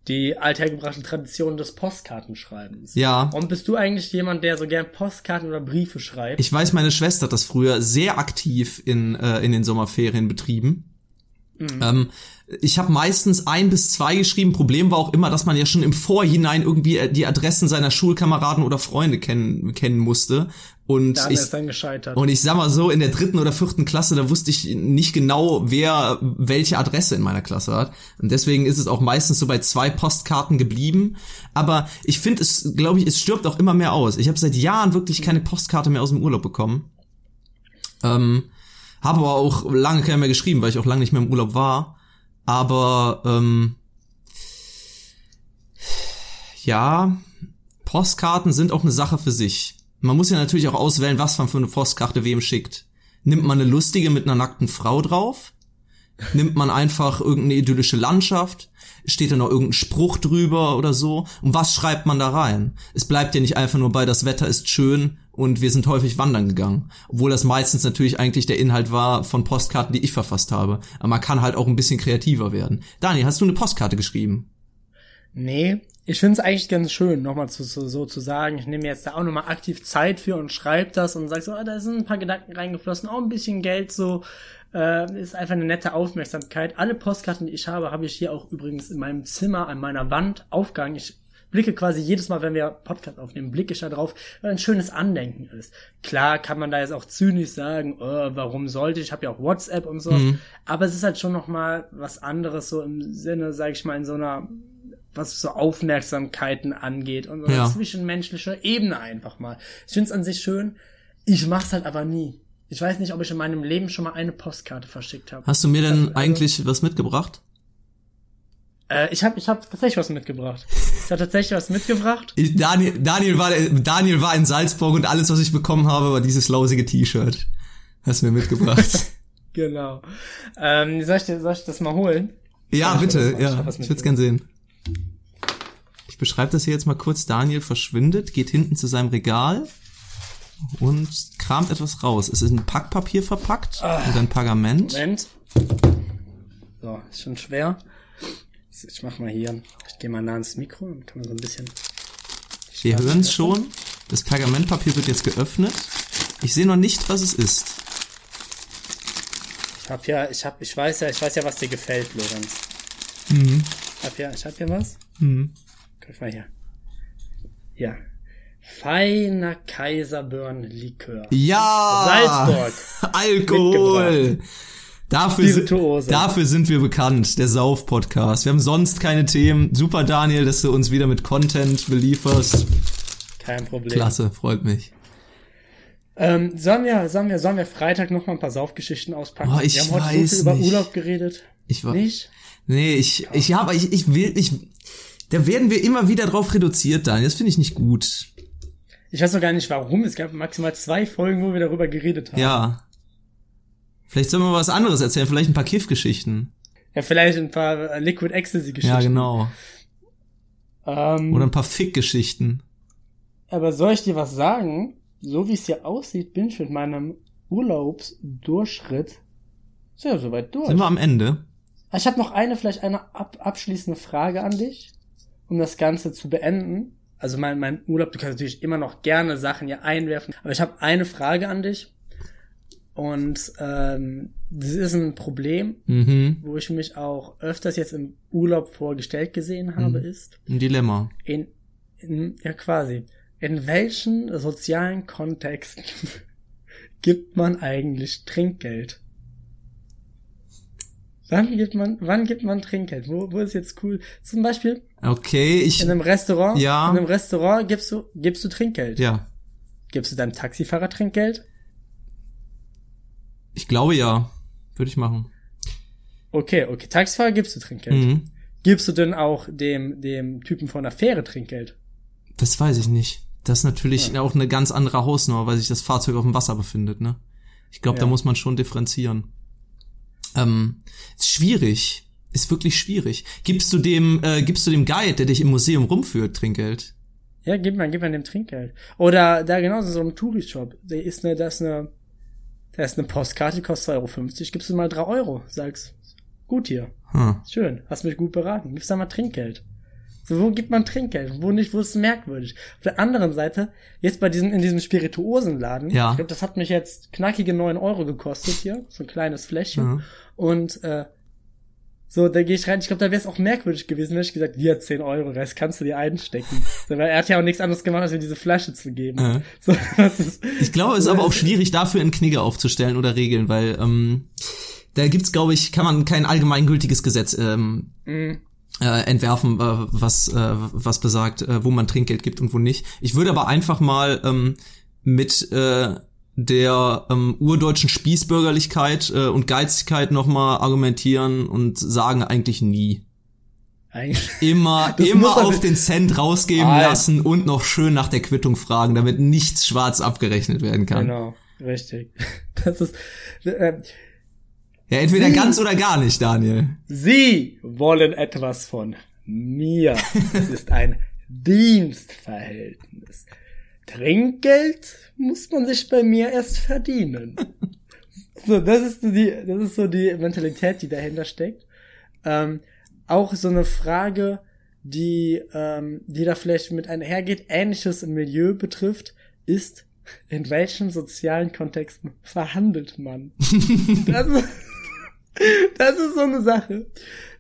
Speaker 3: die althergebrachte Tradition des Postkartenschreibens.
Speaker 1: Ja.
Speaker 3: Und bist du eigentlich jemand, der so gern Postkarten oder Briefe schreibt?
Speaker 1: Ich weiß, meine Schwester hat das früher sehr aktiv in, äh, in den Sommerferien betrieben. Ähm, ich habe meistens ein bis zwei geschrieben. Problem war auch immer, dass man ja schon im Vorhinein irgendwie äh, die Adressen seiner Schulkameraden oder Freunde kennen, kennen musste. Und ich, und ich sag mal so, in der dritten oder vierten Klasse, da wusste ich nicht genau, wer welche Adresse in meiner Klasse hat. Und deswegen ist es auch meistens so bei zwei Postkarten geblieben. Aber ich finde es, glaube ich, es stirbt auch immer mehr aus. Ich habe seit Jahren wirklich keine Postkarte mehr aus dem Urlaub bekommen. Ähm, Habe aber auch lange keiner mehr geschrieben, weil ich auch lange nicht mehr im Urlaub war. Aber ähm, ja, Postkarten sind auch eine Sache für sich. Man muss ja natürlich auch auswählen, was man für eine Postkarte wem schickt. Nimmt man eine lustige mit einer nackten Frau drauf? Nimmt man einfach irgendeine idyllische Landschaft? Steht da noch irgendein Spruch drüber oder so? Und was schreibt man da rein? Es bleibt ja nicht einfach nur bei, das Wetter ist schön und wir sind häufig wandern gegangen. Obwohl das meistens natürlich eigentlich der Inhalt war von Postkarten, die ich verfasst habe. Aber man kann halt auch ein bisschen kreativer werden. Dani, hast du eine Postkarte geschrieben?
Speaker 3: Nee, ich finde es eigentlich ganz schön, nochmal zu, so, so zu sagen, ich nehme jetzt da auch nochmal aktiv Zeit für und schreibe das und sag so, ah, da sind ein paar Gedanken reingeflossen, auch ein bisschen Geld so, äh, ist einfach eine nette Aufmerksamkeit. Alle Postkarten, die ich habe, habe ich hier auch übrigens in meinem Zimmer an meiner Wand aufgehangen. Ich blicke quasi jedes Mal, wenn wir Podcast aufnehmen, blicke ich da drauf, weil ein schönes Andenken ist. Klar kann man da jetzt auch zynisch sagen, oh, warum sollte ich, ich habe ja auch WhatsApp und so, mhm. aber es ist halt schon nochmal was anderes so im Sinne, sage ich mal, in so einer was so Aufmerksamkeiten angeht und so ja. eine zwischenmenschliche Ebene einfach mal. Ich finde es an sich schön. Ich mach's halt aber nie. Ich weiß nicht, ob ich in meinem Leben schon mal eine Postkarte verschickt habe.
Speaker 1: Hast du mir denn also, eigentlich was mitgebracht?
Speaker 3: Äh, ich habe ich hab tatsächlich was mitgebracht. Ich habe tatsächlich was mitgebracht.
Speaker 1: Ich, Daniel, Daniel, war, Daniel war in Salzburg und alles, was ich bekommen habe, war dieses lausige T-Shirt. Hast du mir mitgebracht. [LAUGHS]
Speaker 3: genau. Ähm, soll, ich, soll ich das mal holen?
Speaker 1: Ja, bitte. Ja, ich, ich würde es gern sehen. Ich beschreibe das hier jetzt mal kurz. Daniel verschwindet, geht hinten zu seinem Regal und kramt etwas raus. Es ist ein Packpapier verpackt ah, und ein Pergament.
Speaker 3: Moment. So, ist schon schwer. Ich mach mal hier. Ich gehe mal nah ans Mikro, dann kann man so ein bisschen.
Speaker 1: Wir hören es schon. Das Pergamentpapier wird jetzt geöffnet. Ich sehe noch nicht, was es ist.
Speaker 3: Ich hab ja, ich hab, ich weiß ja, ich weiß ja, was dir gefällt, Lorenz. Mhm. Ich hab ja, ich hab ja was. Mhm. Guck mal hier. Ja. Feiner Kaiserburn-Likör.
Speaker 1: Ja! Salzburg. [LAUGHS] Alkohol. Dafür, dafür sind wir bekannt, der Sauf-Podcast. Wir haben sonst keine Themen. Super, Daniel, dass du uns wieder mit Content belieferst.
Speaker 3: Kein Problem.
Speaker 1: Klasse, freut mich.
Speaker 3: Ähm, sollen wir, sollen wir, sollen wir Freitag noch mal ein paar Saufgeschichten auspacken?
Speaker 1: Oh, ich
Speaker 3: wir
Speaker 1: haben heute so viel über
Speaker 3: nicht. Urlaub geredet.
Speaker 1: Ich war, nicht? Nee, ich, ich habe, ich, ich will, ich, da werden wir immer wieder drauf reduziert, Daniel. Das finde ich nicht gut.
Speaker 3: Ich weiß noch gar nicht warum. Es gab maximal zwei Folgen, wo wir darüber geredet haben.
Speaker 1: Ja. Vielleicht sollen wir was anderes erzählen. Vielleicht ein paar Kiff-Geschichten.
Speaker 3: Ja, vielleicht ein paar Liquid Ecstasy-Geschichten.
Speaker 1: Ja, genau. Ähm, Oder ein paar Fick-Geschichten.
Speaker 3: Aber soll ich dir was sagen? So wie es hier aussieht, bin ich mit meinem Urlaubsdurchschritt sehr soweit durch.
Speaker 1: Sind wir am Ende?
Speaker 3: Ich habe noch eine, vielleicht eine ab abschließende Frage an dich um das Ganze zu beenden. Also mein, mein Urlaub, du kannst natürlich immer noch gerne Sachen hier einwerfen, aber ich habe eine Frage an dich. Und ähm, das ist ein Problem, mhm. wo ich mich auch öfters jetzt im Urlaub vorgestellt gesehen habe, mhm. ist.
Speaker 1: Ein Dilemma.
Speaker 3: In, in, ja, quasi. In welchen sozialen Kontexten [LAUGHS] gibt man eigentlich Trinkgeld? Wann gibt man, wann gibt man Trinkgeld? Wo, wo ist jetzt cool? Zum Beispiel.
Speaker 1: Okay, ich.
Speaker 3: In einem Restaurant.
Speaker 1: Ja.
Speaker 3: In einem Restaurant gibst du, gibst du Trinkgeld.
Speaker 1: Ja.
Speaker 3: Gibst du deinem Taxifahrer Trinkgeld?
Speaker 1: Ich glaube ja. Würde ich machen.
Speaker 3: Okay, okay. Taxifahrer gibst du Trinkgeld. Mhm. Gibst du denn auch dem, dem Typen von der Fähre Trinkgeld?
Speaker 1: Das weiß ich nicht. Das ist natürlich ja. auch eine ganz andere Hausnummer, weil sich das Fahrzeug auf dem Wasser befindet, ne? Ich glaube, ja. da muss man schon differenzieren. Ähm, ist schwierig. Ist wirklich schwierig. Gibst du dem, äh, gibst du dem Guide, der dich im Museum rumführt, Trinkgeld?
Speaker 3: Ja, gib mal, gib mal dem Trinkgeld. Oder da genauso so ein Touri-Shop. Da ist eine, da ist eine, da ist eine Postkarte, die kostet 2,50 Euro. Gibst du mal 3 Euro. Sagst, gut hier. Hm. Schön. Hast mich gut beraten. Gibst da mal Trinkgeld. So, wo gibt man Trinkgeld? Wo nicht, wo ist es merkwürdig? Auf der anderen Seite, jetzt bei diesem, in diesem Spirituosenladen,
Speaker 1: ja.
Speaker 3: ich glaube, das hat mich jetzt knackige 9 Euro gekostet hier, so ein kleines Fläschchen. Mhm. Und äh, so, da gehe ich rein. Ich glaube, da wäre es auch merkwürdig gewesen, wenn ich gesagt, hier 10 Euro, Rest kannst du dir einstecken. so, weil er hat ja auch nichts anderes gemacht, als mir diese Flasche zu geben.
Speaker 1: Mhm. So, [LAUGHS] das ist, ich glaube, es ist aber auch [LAUGHS] schwierig, dafür einen Knigge aufzustellen oder Regeln, weil ähm, da gibt's, glaube ich, kann man kein allgemeingültiges Gesetz ähm, mhm äh, entwerfen, äh, was, äh, was besagt, äh, wo man Trinkgeld gibt und wo nicht. Ich würde aber einfach mal ähm, mit, äh, der ähm, urdeutschen Spießbürgerlichkeit äh, und Geizigkeit nochmal argumentieren und sagen eigentlich nie.
Speaker 3: Eigentlich.
Speaker 1: Immer, [LAUGHS]
Speaker 3: Das
Speaker 1: immer auf den Cent rausgeben
Speaker 3: Alter.
Speaker 1: lassen und noch schön nach der Quittung fragen, damit nichts schwarz abgerechnet werden kann.
Speaker 3: Genau, richtig. [LAUGHS] Das ist. Äh,
Speaker 1: Ja, entweder
Speaker 3: Sie-
Speaker 1: ganz oder gar nicht, Daniel.
Speaker 3: Sie wollen etwas von mir. [LAUGHS] Es ist ein Dienstverhältnis. Trinkgeld muss man sich bei mir erst verdienen. [LAUGHS] So, das ist so die, das ist so die Mentalität, die dahinter steckt. Ähm, auch so eine Frage, die, ähm, die da vielleicht mit einhergeht, ähnliches im Milieu betrifft, ist, in welchen sozialen Kontexten verhandelt man? [LAUGHS] das, ist, [LAUGHS] das ist so eine Sache.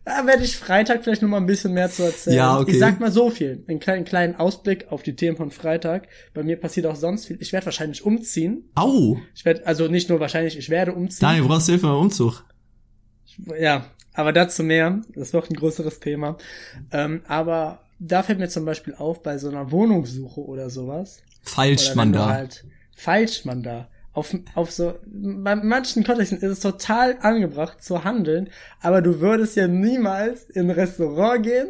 Speaker 3: Da werde ich Freitag vielleicht noch mal ein bisschen mehr zu erzählen.
Speaker 1: Ja, okay.
Speaker 3: Ich sag mal so viel. Einen kleinen, kleinen Ausblick auf die Themen von Freitag. Bei mir passiert auch sonst viel. Ich werde wahrscheinlich umziehen.
Speaker 1: Au!
Speaker 3: Ich werde, also nicht nur wahrscheinlich, ich werde umziehen.
Speaker 1: Daniel, brauchst du Hilfe beim Umzug?
Speaker 3: Ja, aber dazu mehr. Das wird ein größeres Thema. Ähm, aber da fällt mir zum Beispiel auf, bei so einer Wohnungssuche oder sowas.
Speaker 1: Falsch,
Speaker 3: oder
Speaker 1: man da.
Speaker 3: Halt, falsch man da. Auf, auf so, bei manchen Kontexten ist es total angebracht zu handeln, aber du würdest ja niemals in ein Restaurant gehen,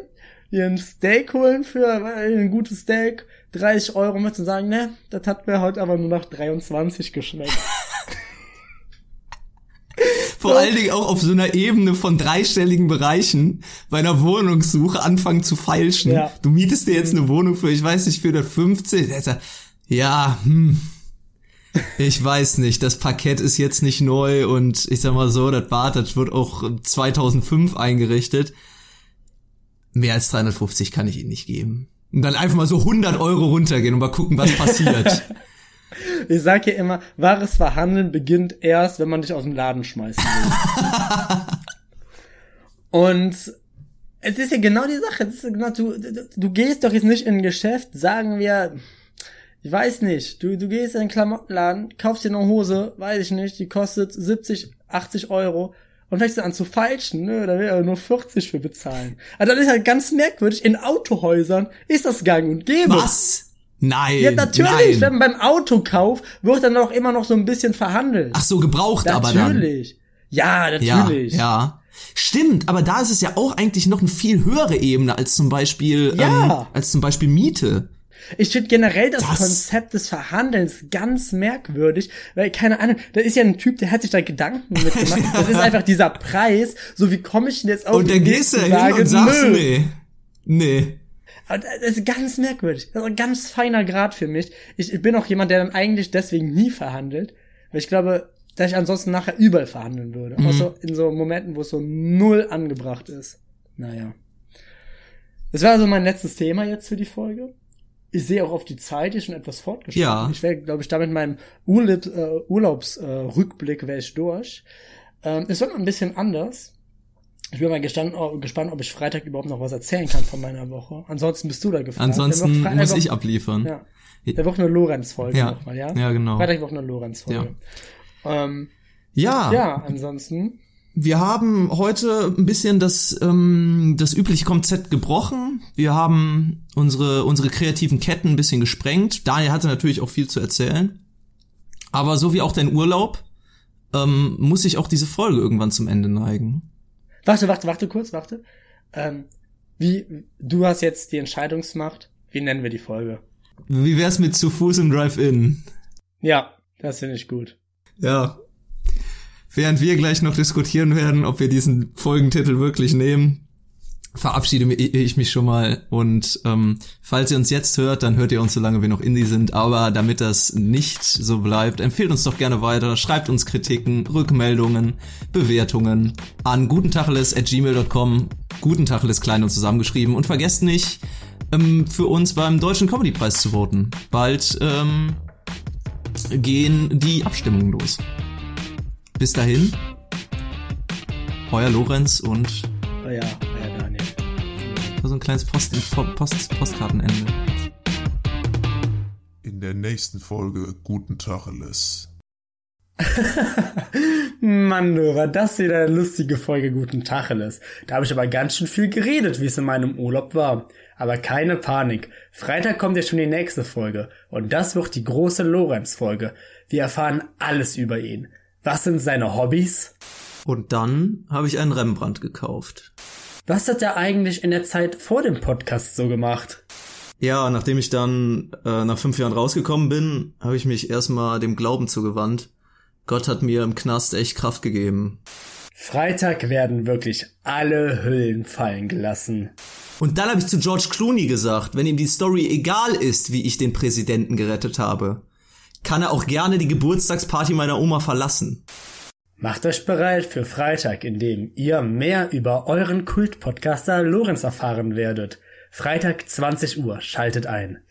Speaker 3: dir ein Steak holen für ein gutes Steak, 30 Euro mit und sagen, ne, das hat mir heute aber nur nach 23 geschmeckt. [LAUGHS]
Speaker 1: Vor allen Dingen auch auf so einer Ebene von dreistelligen Bereichen bei einer Wohnungssuche anfangen zu feilschen.
Speaker 3: Ja.
Speaker 1: Du mietest dir jetzt eine Wohnung für, ich weiß nicht, für 150. Der sagt, Ja, hm. Ich weiß nicht, das Parkett ist jetzt nicht neu und ich sag mal so, das Bad, das wird auch 2005 eingerichtet. Mehr als 350 kann ich Ihnen nicht geben. Und dann einfach mal so 100 Euro runtergehen und mal gucken, was passiert. [LAUGHS]
Speaker 3: Ich sag ja immer, wahres Verhandeln beginnt erst, wenn man dich aus dem Laden schmeißen will. [LAUGHS] Und es ist ja genau die Sache. Ja genau, du, du, du gehst doch jetzt nicht in ein Geschäft, sagen wir, ich weiß nicht, du, du gehst in den Klamottenladen, kaufst dir eine Hose, weiß ich nicht, die kostet 70, 80 Euro und fängst dann an zu feilschen, nö, da will er nur 40 für bezahlen. Also das ist halt ganz merkwürdig, in Autohäusern ist das gang und gäbe.
Speaker 1: Was? Nein.
Speaker 3: Ja, natürlich,
Speaker 1: Nein.
Speaker 3: wenn beim Autokauf wird dann auch immer noch so ein bisschen verhandelt.
Speaker 1: Ach so, gebraucht aber dann.
Speaker 3: natürlich. Ja,
Speaker 1: Ja,
Speaker 3: natürlich.
Speaker 1: ja. Stimmt, aber da ist es ja auch eigentlich noch eine viel höhere Ebene als zum Beispiel,
Speaker 3: Ja.
Speaker 1: ähm, als zum Beispiel Miete.
Speaker 3: Ich finde generell das,
Speaker 1: Das-
Speaker 3: Konzept des Verhandelns ganz merkwürdig, weil keine Ahnung, da ist ja ein Typ, der hat sich da Gedanken mitgemacht. [LAUGHS] Das ist einfach dieser Preis. So wie komme ich denn jetzt auf
Speaker 1: Und dann gehst du hin und sagst,
Speaker 3: nö.
Speaker 1: nee. Nee.
Speaker 3: Aber Das ist ganz merkwürdig. Das ist ein ganz feiner Grad für mich. Ich, ich bin auch jemand, der dann eigentlich deswegen nie verhandelt, weil ich glaube, dass ich ansonsten nachher überall verhandeln würde.
Speaker 1: Mhm.
Speaker 3: Auch so in so Momenten, wo es so null angebracht ist. Naja. Das war also mein letztes Thema jetzt für die Folge. Ich sehe auch auf die Zeit, die ist schon etwas fortgeschritten.
Speaker 1: Ja.
Speaker 3: Ich werde, glaube ich, damit meinem Urlaub, äh, Urlaubsrückblick äh, wäre ich durch. Ähm, es wird ein bisschen anders. Ich bin mal gespannt, oh, gespannt, ob ich Freitag überhaupt noch was erzählen kann von meiner Woche. Ansonsten bist du da gefragt.
Speaker 1: Ansonsten
Speaker 3: Woche-
Speaker 1: muss ich abliefern.
Speaker 3: Ja. Der Woche eine Lorenz-Folge
Speaker 1: Ja.
Speaker 3: nochmal, ja?
Speaker 1: Ja, genau.
Speaker 3: Freitag Woche eine Lorenz-Folge. Ähm,
Speaker 1: Ja,
Speaker 3: ja, ansonsten.
Speaker 1: Wir haben heute ein bisschen das, ähm, das übliche Konzept gebrochen. Wir haben unsere, unsere kreativen Ketten ein bisschen gesprengt. Daniel hatte natürlich auch viel zu erzählen. Aber so wie auch dein Urlaub, ähm, muss sich auch diese Folge irgendwann zum Ende neigen.
Speaker 3: Warte, warte, warte kurz, warte. Ähm, wie, du hast jetzt die Entscheidungsmacht. Wie nennen wir die Folge?
Speaker 1: Wie wär's mit zu Fuß im Drive-In?
Speaker 3: Ja, das finde ich gut.
Speaker 1: Ja. Während wir gleich noch diskutieren werden, ob wir diesen Folgentitel wirklich nehmen, verabschiede ich mich schon mal. Und ähm, falls ihr uns jetzt hört, dann hört ihr uns, solange wir noch Indie sind. Aber damit das nicht so bleibt, empfehlt uns doch gerne weiter, schreibt uns Kritiken, Rückmeldungen, Bewertungen an gutentacheles.gmail.com. Gutentacheles klein und zusammengeschrieben. Und vergesst nicht, ähm, für uns beim Deutschen Comedy-Preis zu voten. Bald ähm, gehen die Abstimmungen los. Bis dahin, euer Lorenz und
Speaker 3: Oh ja, oh ja, Daniel.
Speaker 1: so ein kleines Post, Post, Post, Postkartenende.
Speaker 4: In der nächsten Folge Guten Tacheles. [LAUGHS]
Speaker 3: Mann, du, war das wieder eine lustige Folge Guten Tacheles. Da habe ich aber ganz schön viel geredet, wie es in meinem Urlaub war. Aber keine Panik. Freitag kommt ja schon die nächste Folge. Und das wird die große Lorenz-Folge. Wir erfahren alles über ihn. Was sind seine Hobbys?
Speaker 1: Und dann habe ich einen Rembrandt gekauft.
Speaker 3: Was hat er eigentlich in der Zeit vor dem Podcast so gemacht?
Speaker 1: Ja, nachdem ich dann äh, nach fünf Jahren rausgekommen bin, habe ich mich erstmal dem Glauben zugewandt. Gott hat mir im Knast echt Kraft gegeben.
Speaker 3: Freitag werden wirklich alle Hüllen fallen gelassen.
Speaker 1: Und dann habe ich zu George Clooney gesagt, wenn ihm die Story egal ist, wie ich den Präsidenten gerettet habe, kann er auch gerne die Geburtstagsparty meiner Oma verlassen.
Speaker 3: Macht euch bereit für Freitag, in dem ihr mehr über euren Kultpodcaster Lorenz erfahren werdet. Freitag 20 Uhr, schaltet ein.